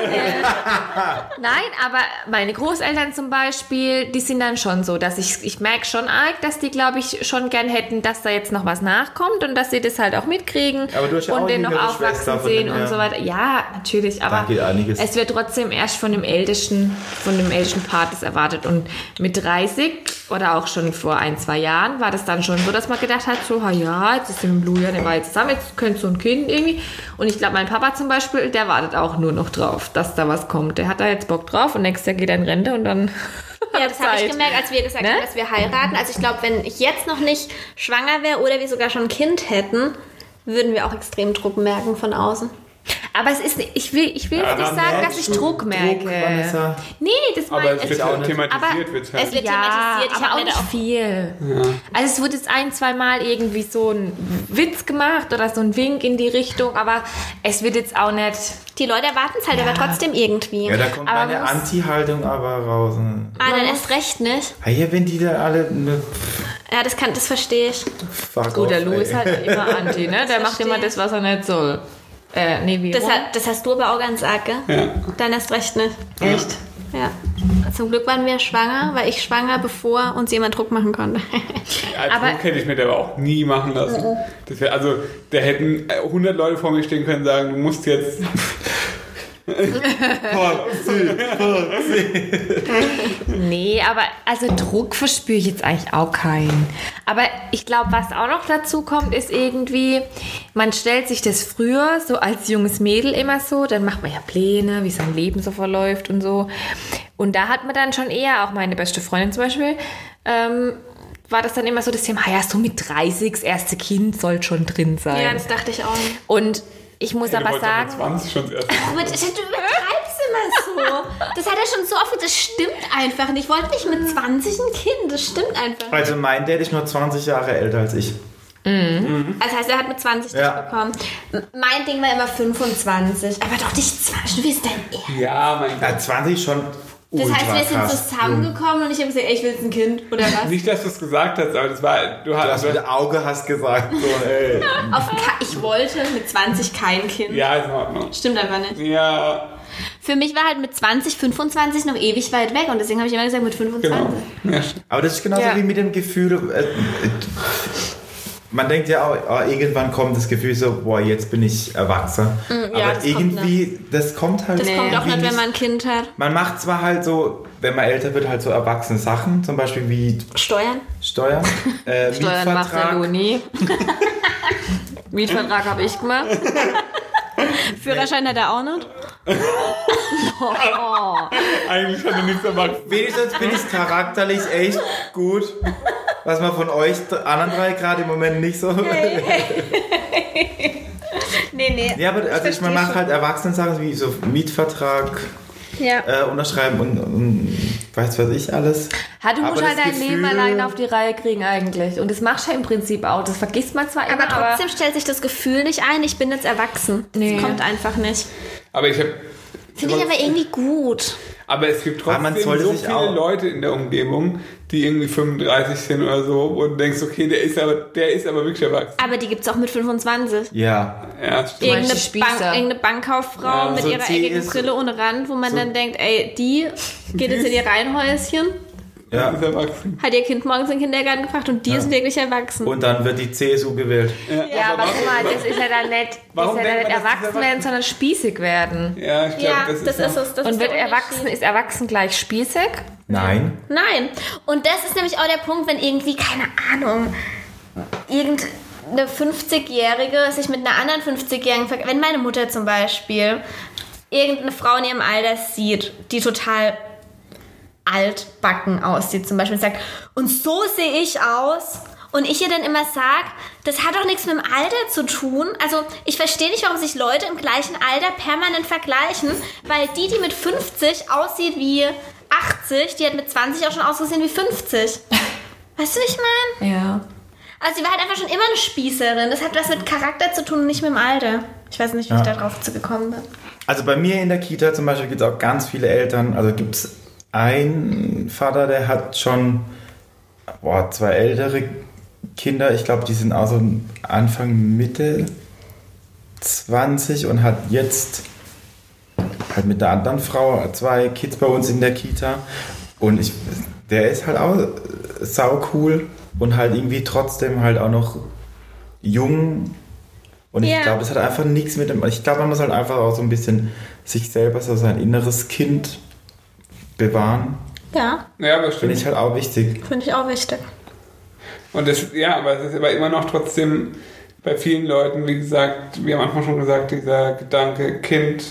nein, aber meine Großeltern zum Beispiel, die sind dann schon so, dass ich, ich merke schon arg, dass die, glaube ich, schon gern hätten, dass da jetzt noch was nachkommt und dass sie das halt auch mitkriegen Aber du hast ja und auch den noch aufwachsen sehen und so weiter. Ja, natürlich, aber es wird trotzdem erst von dem ältesten, von dem ältesten Part das erwartet. Und mit 30 oder auch schon vor ein, zwei Jahren war das dann schon so, dass man gedacht hat, so, ha ja, jetzt ist im Blue ja eine Weile zusammen, jetzt könnte so ein Kind irgendwie. Und ich glaube, mein Papa zum Beispiel, der wartet auch nur noch drauf, dass da was kommt. Der hat da jetzt Bock drauf und nächstes Jahr geht er in Rente und dann. [laughs] Ja, das habe ich gemerkt, als wir gesagt Ne? haben, dass wir heiraten. Also ich glaube, wenn ich jetzt noch nicht schwanger wäre oder wir sogar schon ein Kind hätten, würden wir auch extrem Druck merken von außen. Aber es ist, ich will, ich will jetzt nicht sagen, dass ich Druck merke. Vanessa. nee, das Aber meine es ich. wird auch ja nicht. thematisiert. wird's halt. es wird Ja, thematisiert. Ich aber auch nicht auch viel. Also es wurde jetzt ein, zwei Mal irgendwie so ein Witz gemacht oder so ein Wink in die Richtung, aber es wird jetzt auch nicht... Die Leute erwarten es halt aber trotzdem irgendwie. Ja, da kommt Aber meine Anti-Haltung aber raus. ah, dann erst recht nicht. Ah, ja, wenn die da alle. Ne, Ja, das kann, das verstehe ich. fuck Gut, der off, Lou ist halt immer anti, ne? Der macht immer das, was er nicht soll. Äh, nee, wie Das, hat, das hast du aber auch ganz arg, gell? Ja. Dann erst recht nicht. Echt? Ja. Zum Glück waren wir schwanger, weil ich schwanger, bevor uns jemand Druck machen konnte. [laughs] Als Aber- Druck hätte ich mir der aber auch nie machen lassen. Das wär, also, da hätten äh, 100 Leute vor mir stehen können und sagen, du musst jetzt. Nee, aber also Druck verspüre ich jetzt eigentlich auch keinen. Aber ich glaube, was auch noch dazu kommt, ist irgendwie, man stellt sich das früher so als junges Mädel immer so, dann macht man ja Pläne, wie sein Leben so verläuft und so. Und da hat man dann schon eher, auch meine beste Freundin zum Beispiel, ähm, war das dann immer so das Thema, ja, so mit 30, das erste Kind soll schon drin sein. Ja, das dachte ich auch. nicht. und ich muss Du aber sagen, 20 schon das erste Mal. Aber das, du übertreibst immer so. Das hat er schon so oft, das stimmt einfach nicht. Ich wollte nicht mit 20 ein Kind, das stimmt einfach. Also mein Dad ist nur 20 Jahre älter als ich. Das heißt, er hat mit 20 dich Ja. bekommen. Mein Ding war immer 25. Aber doch nicht 20. Wie ist dein Ernst? Ja, mein Gott. Ja, 20 schon Das heißt, wir sind krass. zusammengekommen und ich habe gesagt, ey, ich will jetzt ein Kind. Oder [laughs] was? Nicht, dass du es gesagt hast, aber das war. Du Du hast mit dem Auge hast gesagt, so, ey. [laughs] Auf ich wollte mit 20 kein Kind. ja, ist in Ordnung. Stimmt einfach nicht. Ja, Für mich war halt mit 20, 25 noch ewig weit weg und deswegen habe ich immer gesagt mit 25. genau. Ja. Aber das ist genauso Ja. wie mit dem Gefühl, äh, äh, man denkt ja auch, ah, irgendwann kommt das Gefühl so, boah, jetzt bin ich erwachsen. ja, Aber das kommt irgendwie, das kommt halt Das kommt auch nicht, wenn man ein Kind hat. Man macht zwar halt so, wenn man älter wird, halt so erwachsene Sachen, zum Beispiel wie Steuern? Steuern, [laughs] äh, Steuern macht Mietvertrag. Luni. [laughs] Mietvertrag habe ich gemacht. [laughs] Führerschein hat er auch nicht. Eigentlich hat er nichts gemacht. Wenigstens bin ich charakterlich echt gut, was man von euch anderen drei gerade im Moment nicht so. [laughs] Nee, nee. Ja, aber also ich, man macht halt Erwachsenen-Sachen wie so Mietvertrag Ja. äh, unterschreiben und, und weiß was ich alles. Ha, du Aber musst halt dein Leben Gefühl- allein auf die Reihe kriegen eigentlich. Und das machst du ja im Prinzip auch. Das vergisst man zwar immer, Aber aber... trotzdem stellt sich das Gefühl nicht ein, ich bin jetzt erwachsen. Nee. Das kommt einfach nicht. Aber ich habe Finde ich aber irgendwie gut. Aber es gibt trotzdem so sich viele auch- Leute in der Umgebung, die irgendwie 35 sind oder so, wo du denkst, okay, der ist aber, der ist aber wirklich erwachsen. Aber die gibt es auch mit 25. Ja, Ja, stimmt. Irgendeine? Bank, irgendeine Bankkauffrau Ja, mit so ihrer eckigen Brille ohne Rand, wo man so- dann denkt, ey, die geht jetzt in ihr Reihenhäuschen, ja. ist erwachsen. hat ihr Kind morgens in den Kindergarten gebracht und die ist wirklich erwachsen. Und dann wird die CSU gewählt. Ja, aber guck mal, das ist ja dann nicht, Warum ist ja nicht erwachsen werden, sondern spießig werden. Ja, ich glaube, ja, das, das, ist, ist es. Das Und ist wird erwachsen, ist erwachsen gleich spießig? Nein. Nein. Und das ist nämlich auch der Punkt, wenn irgendwie, keine Ahnung, irgendeine 50-Jährige sich mit einer anderen 50-Jährigen vergleicht. Wenn meine Mutter zum Beispiel irgendeine Frau in ihrem Alter sieht, die total altbacken aussieht zum Beispiel und sagt, und so sehe ich aus. Und ich ihr dann immer sag, das hat doch nichts mit dem Alter zu tun. Also ich verstehe nicht, warum sich Leute im gleichen Alter permanent vergleichen, weil die, die mit 50 aussieht wie 80, die hat mit 20 auch schon ausgesehen wie 50. Weißt du, wie ich meine? Ja. Also sie war halt einfach schon immer eine Spießerin. Das hat was mit Charakter zu tun und nicht mit dem Alter. Ich weiß nicht, wie ich Ja. da drauf zu gekommen bin. Also bei mir in der Kita zum Beispiel gibt es auch ganz viele Eltern. Also gibt es einen Vater, der hat schon boah, zwei ältere Kinder. Ich glaube, die sind auch so Anfang, Mitte 20 und hat jetzt halt mit der anderen Frau zwei Kids bei uns in der Kita. Und ich, der ist halt auch sau cool und halt irgendwie trotzdem halt auch noch jung. Und ich Ja. glaube, das hat einfach nichts mit dem. Ich glaube, man muss halt einfach auch so ein bisschen sich selber, so sein inneres Kind bewahren. Ja, ja, aber Finde stimmt. ich halt auch wichtig. finde ich auch wichtig. Und das, ja, aber es ist aber immer noch trotzdem bei vielen Leuten, wie gesagt, wie am Anfang schon gesagt, dieser Gedanke, Kind,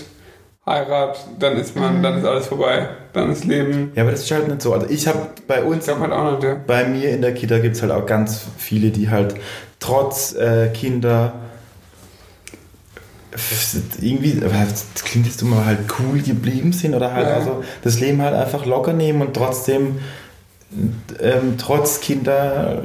Heirat, dann ist man, dann ist alles vorbei, dann ist Leben. Ja, aber das ist halt nicht so. Also ich habe bei uns, Ich halt auch nicht, ja. bei mir in der Kita gibt es halt auch ganz viele, die halt trotz äh, Kinder irgendwie, das klingt jetzt immer halt cool geblieben sind oder halt Ja. also das Leben halt einfach locker nehmen und trotzdem ähm, trotz Kinder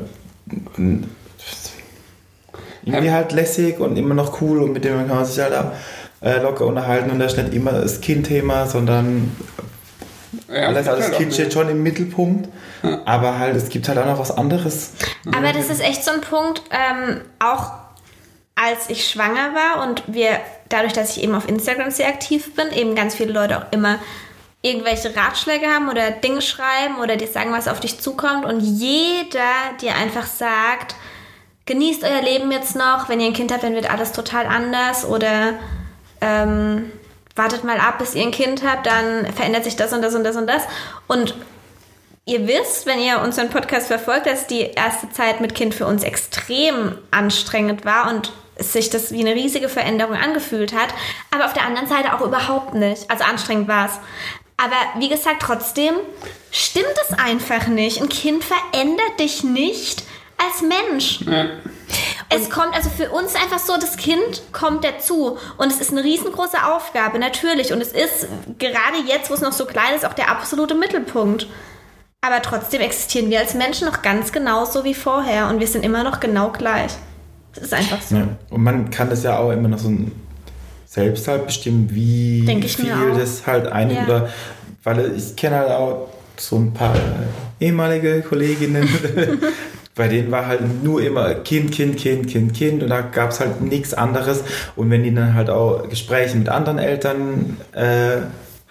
irgendwie Ja. halt lässig und immer noch cool und mit dem kann man sich halt auch äh, locker unterhalten und das ist nicht immer das Kindthema, sondern ja alles, also das halt auch Kind steht schon im Mittelpunkt, aber halt es gibt halt auch noch was anderes. Aber das ist echt so ein Punkt, ähm, auch als ich schwanger war und wir, dadurch, dass ich eben auf Instagram sehr aktiv bin, eben ganz viele Leute auch immer irgendwelche Ratschläge haben oder Dinge schreiben oder dir sagen, was auf dich zukommt und jeder dir einfach sagt, genießt euer Leben jetzt noch, wenn ihr ein Kind habt, dann wird alles total anders oder ähm, wartet mal ab, bis ihr ein Kind habt, dann verändert sich das und das und das und das. Und Ihr wisst, wenn ihr unseren Podcast verfolgt, dass die erste Zeit mit Kind für uns extrem anstrengend war und sich das wie eine riesige Veränderung angefühlt hat. Aber auf der anderen Seite auch überhaupt nicht. Also anstrengend war es. Aber wie gesagt, trotzdem stimmt es einfach nicht. Ein Kind verändert dich nicht als Mensch. Ja. Es kommt also für uns einfach so, das Kind kommt dazu und es ist eine riesengroße Aufgabe, natürlich. Und es ist gerade jetzt, wo es noch so klein ist, auch der absolute Mittelpunkt. Aber trotzdem existieren wir als Menschen noch ganz genauso wie vorher und wir sind immer noch genau gleich. Das ist einfach so. Ja. Und man kann das ja auch immer noch so selbst halt bestimmen, wie viel das halt ein Ja. oder weil ich kenne halt auch so ein paar ehemalige Kolleginnen, [laughs] bei denen war halt nur immer Kind, Kind, Kind, Kind, Kind und da gab es halt nichts anderes. Und wenn die dann halt auch Gespräche mit anderen Eltern äh,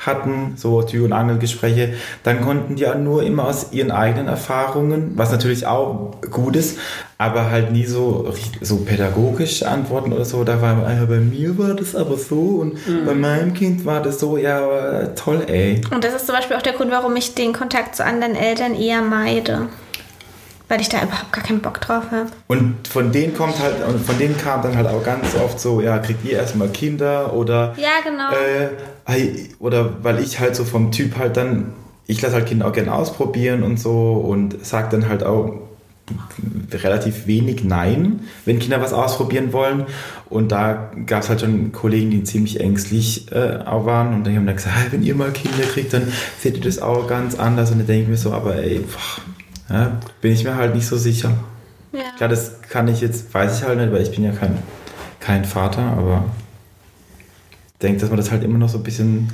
hatten, so Tür- und Angelgespräche, dann konnten die ja nur immer aus ihren eigenen Erfahrungen, was natürlich auch gut ist, aber halt nie so, so pädagogisch antworten oder so. Da war "Ah, bei mir war das aber so und bei meinem Kind war das so, ja, toll, ey. Und das ist zum Beispiel auch der Grund, warum ich den Kontakt zu anderen Eltern eher meide. Weil ich da überhaupt gar keinen Bock drauf habe. Und von denen kommt halt, und von denen kam dann halt auch ganz oft so, ja, kriegt ihr erstmal Kinder oder Ja, genau. Äh, oder weil ich halt so vom Typ halt dann, ich lasse halt Kinder auch gerne ausprobieren und so und sag dann halt auch relativ wenig Nein, wenn Kinder was ausprobieren wollen. Und da gab es halt schon Kollegen, die ziemlich ängstlich äh, auch waren und die haben dann gesagt, "Ah, wenn ihr mal Kinder kriegt, dann seht ihr das auch ganz anders. Und dann denke ich mir so, aber ey, boah, ja, bin ich mir halt nicht so sicher. ja. Klar, das kann ich jetzt, weiß ich halt nicht, weil ich bin ja kein, kein Vater, aber ich denke, dass man das halt immer noch so ein bisschen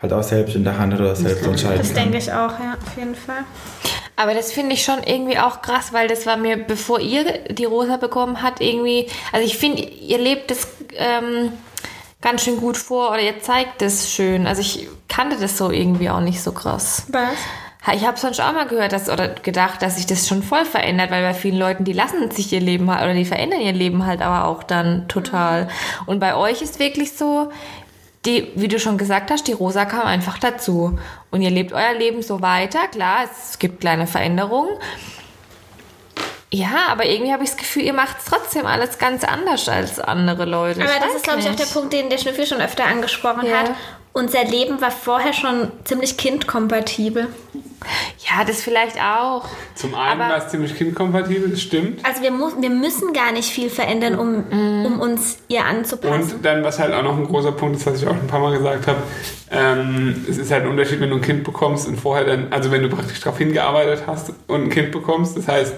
halt auch selbst in der Hand oder selbst entscheiden Das kann. denke ich auch, ja, auf jeden Fall. Aber das finde ich schon irgendwie auch krass, weil das war mir, bevor ihr die Rosa bekommen hat, irgendwie, also ich finde, ihr lebt das ähm, ganz schön gut vor oder ihr zeigt das schön. Also ich kannte das so irgendwie auch nicht so krass. Was? Ich habe sonst auch mal gehört dass, oder gedacht, dass sich das schon voll verändert, weil bei vielen Leuten, die lassen sich ihr Leben halt, oder die verändern ihr Leben halt aber auch dann total. Und bei euch ist wirklich so, die, wie du schon gesagt hast, die Rosa kam einfach dazu. Und ihr lebt euer Leben so weiter. Klar, es gibt kleine Veränderungen. Ja, aber irgendwie habe ich das Gefühl, ihr macht trotzdem alles ganz anders als andere Leute. Aber das ist, glaube ich, auch der Punkt, den der Schnüffel schon öfter angesprochen Ja. hat. Unser Leben war vorher schon ziemlich kindkompatibel. Ja, das vielleicht auch. Zum einen war es ziemlich kindkompatibel, das stimmt. Also wir, mu wir müssen gar nicht viel verändern, um, um uns ihr anzupassen. Und dann, was halt auch noch ein großer Punkt ist, was ich auch schon ein paar Mal gesagt habe, ähm, es ist halt ein Unterschied, wenn du ein Kind bekommst und vorher dann, also wenn du praktisch darauf hingearbeitet hast und ein Kind bekommst, das heißt,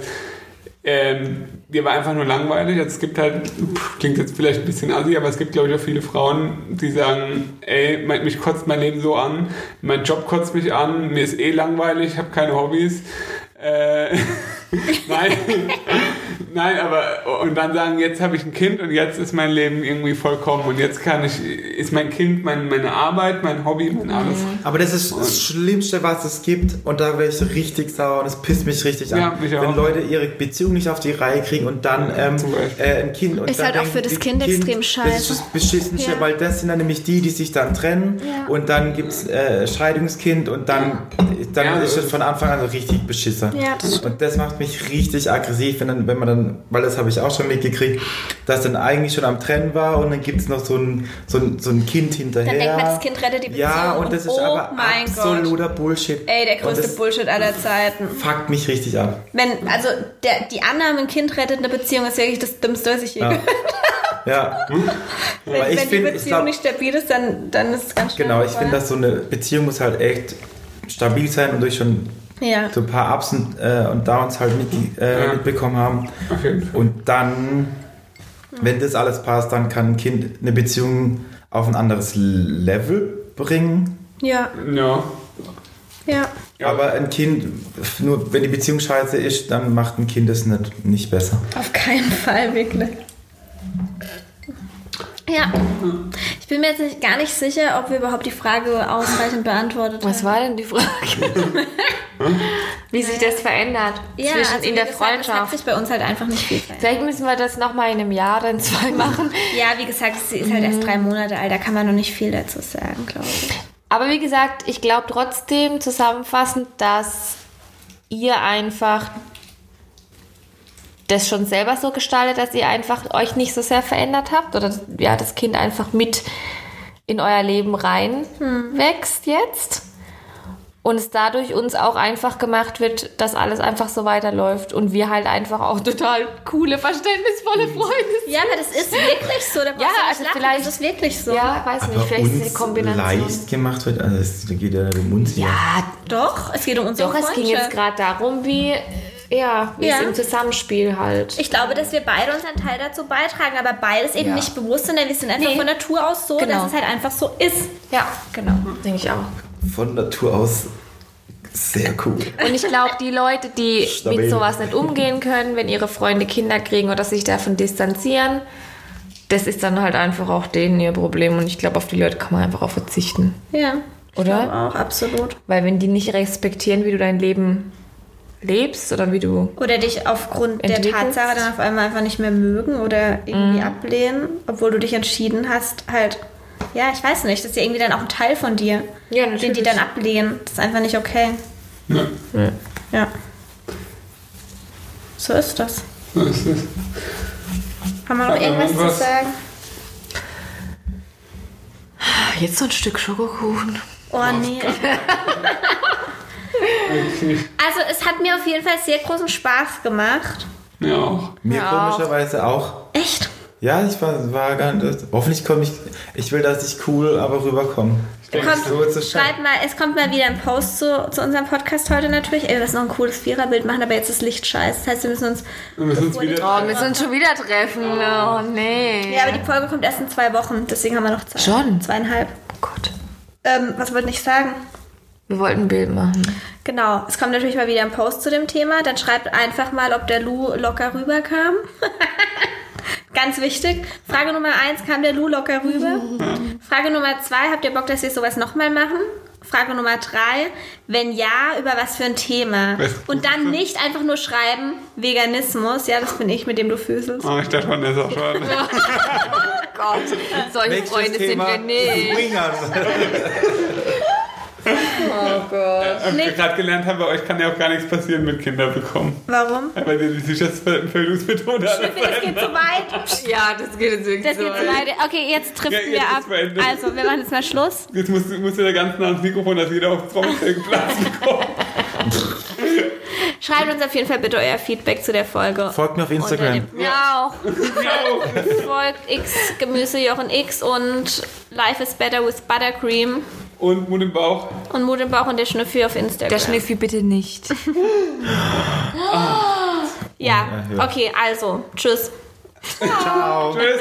ähm, dir war einfach nur langweilig. Also es gibt halt, pff, klingt jetzt vielleicht ein bisschen assi, aber es gibt, glaube ich, auch viele Frauen, die sagen, ey, mein- mich kotzt mein Leben so an, mein Job kotzt mich an, mir ist eh langweilig, ich habe keine Hobbys. Äh, [laughs] nein, [laughs] nein, aber und dann sagen, jetzt habe ich ein Kind und jetzt ist mein Leben irgendwie vollkommen und jetzt kann ich, ist mein Kind mein, meine Arbeit, mein Hobby, mein alles. Aber das ist das Schlimmste, was es gibt. Und da wäre ich so richtig sauer und es pisst mich richtig Ja, an. mich wenn. Leute ihre Beziehung nicht auf die Reihe kriegen und dann ähm, äh, ein Kind. Und Ist dann halt auch für das die Kind extrem scheiße. Das ist das Beschissenste, Ja. weil das sind dann nämlich die, die sich dann trennen. Ja. Und dann gibt es äh, Scheidungskind und dann, dann Ja, ist das von Anfang an so richtig beschissen. Ja, das Und das macht mich richtig aggressiv, wenn, dann, wenn man dann, weil das habe ich auch schon mitgekriegt, dass dann eigentlich schon am Trennen war und dann gibt es noch so ein, so, ein, so ein Kind hinterher. Dann denkt man, das Kind rettet die Beziehung. Ja, und das ist oh aber absoluter Bullshit. Ey, der größte Bullshit aller Zeiten. Fuckt mich richtig ab. Wenn, also der, die Annahme, ein Kind rettet eine Beziehung, ist wirklich das Dümmste, was ich je Ja. gehört Ja. Wenn, Aber ich wenn die finde, ich Beziehung glaub, nicht stabil ist, dann, dann ist es ganz schön. genau, ich finde, dass so eine Beziehung muss halt echt stabil sein und durch schon Ja. so ein paar Ups und, äh, und Downs halt mit, äh, Ja. mitbekommen haben. Auf jeden Fall. Und dann, wenn das alles passt, dann kann ein Kind eine Beziehung auf ein anderes Level bringen. Ja, Ja. ja. Ja. Aber ein Kind, nur wenn die Beziehung scheiße ist, dann macht ein Kind es nicht, nicht besser. Auf keinen Fall, wirklich. Ja. Ich bin mir jetzt nicht, gar nicht sicher, ob wir überhaupt die Frage ausreichend beantwortet Was haben. war denn die Frage? [laughs] Wie sich das verändert Ja, zwischen also in der gesagt, Es hat Freundschaft. sich bei uns halt einfach nicht viel verändert. Vielleicht müssen wir das nochmal in einem Jahr dann zwei [laughs] machen. Ja, wie gesagt, sie ist halt erst drei Monate alt, da kann man noch nicht viel dazu sagen, glaube ich. Aber wie gesagt, ich glaube trotzdem zusammenfassend, dass ihr einfach das schon selber so gestaltet, dass ihr einfach euch nicht so sehr verändert habt oder ja, das Kind einfach mit in euer Leben rein wächst jetzt. Und es dadurch uns auch einfach gemacht wird, dass alles einfach so weiterläuft und wir halt einfach auch [laughs] total coole, verständnisvolle Freunde sind. Ja, aber das ist wirklich so. Da Ja, also lachen, vielleicht- Das ist wirklich so. Ja, weiß nicht, vielleicht ist es die uns Kombination. leicht gemacht wird, also es geht ja um uns hier. Ja, Doch, es geht um unsere Doch, es ging jetzt gerade darum, wie, ja, wie Ja. es im Zusammenspiel halt. Ich glaube, dass wir beide unseren Teil dazu beitragen, aber beides eben Ja. nicht bewusst, sondern wir sind einfach Nee. von Natur aus so, Genau. dass es halt einfach so ist. ja, genau, denke ich auch. Von Natur aus sehr cool. Und ich glaube, die Leute, die Stabil. mit sowas nicht umgehen können, wenn ihre Freunde Kinder kriegen oder sich davon distanzieren, das ist dann halt einfach auch denen ihr Problem. Und ich glaube, auf die Leute kann man einfach auch verzichten. Ja. Oder? glaube Auch, absolut. Weil wenn die nicht respektieren, wie du dein Leben lebst oder wie du... Oder dich aufgrund der. Tatsache dann auf einmal einfach nicht mehr mögen oder irgendwie ablehnen, obwohl du dich entschieden hast, halt, ja, ich weiß nicht, das ist ja irgendwie dann auch ein Teil von dir, Ja, den die natürlich. dann ablehnen. Das ist einfach nicht okay. Ja. Ja. So ist das. So ist es. Haben wir noch Hat irgendwas zu sagen? Jetzt so ein Stück Schokokuchen. Oh nee. [laughs] Also es hat mir auf jeden Fall sehr großen Spaß gemacht. Mir auch. Mir Ja, auch. komischerweise auch. Echt? Ja, ich war, war gar nicht. Hoffentlich komme ich. Ich will, dass ich cool, aber rüberkomme. Kommt, so schreibt mal, es kommt mal wieder ein Post zu, zu unserem Podcast heute natürlich. Ey, wir müssen noch ein cooles Viererbild machen, aber jetzt ist Licht scheiße. Das heißt, wir müssen uns. Wir müssen uns wieder. Oh, wir sind schon wieder treffen. Oh, nee. Ja, aber die Folge kommt erst in zwei Wochen, deswegen haben wir noch Zeit. Schon? Zweieinhalb. Oh Gott. Ähm, was wollte ich sagen? Wir wollten ein Bild machen. Genau, es kommt natürlich mal wieder ein Post zu dem Thema. Dann schreibt einfach mal, ob der Lou locker rüberkam. [laughs] Ganz wichtig. Frage Nummer eins, kam der Lou locker rüber? [laughs] Frage Nummer zwei, habt ihr Bock, dass wir sowas nochmal machen? Frage Nummer drei, wenn ja, über was für ein Thema? Und dann [laughs] nicht einfach nur schreiben, Veganismus, ja, das bin ich, mit dem du füßelst. Oh, ich dachte, man ist auch schon. Gott, solche Nächstes Freunde Thema, sind wir nicht. Oh Gott. Hab ich gerade gelernt habe, bei euch kann ja auch gar nichts passieren mit Kinder bekommen. Warum? Weil ihr die Ich finde, das geht zu weit. Ja, das geht jetzt wirklich Das so geht zu weit. weit. Okay, jetzt trifft Ja, wir ab. Also, wir machen jetzt mal Schluss. Jetzt musst, musst du da ganz nah ans Mikrofon, dass jeder auf Trommelfell [laughs] Platz bekommt. Schreibt uns auf jeden Fall bitte euer Feedback zu der Folge. Folgt mir auf Unter Instagram. Ja, auch. Folgt X Gemüse Jochen X und Life is better with Buttercream Und Mund im Bauch. und Mut im Bauch und der Schnüffi auf Instagram. Der Schniffi bitte nicht. [laughs] ja, Ja, ja. okay, also, tschüss. Ciao. [laughs] Tschüss.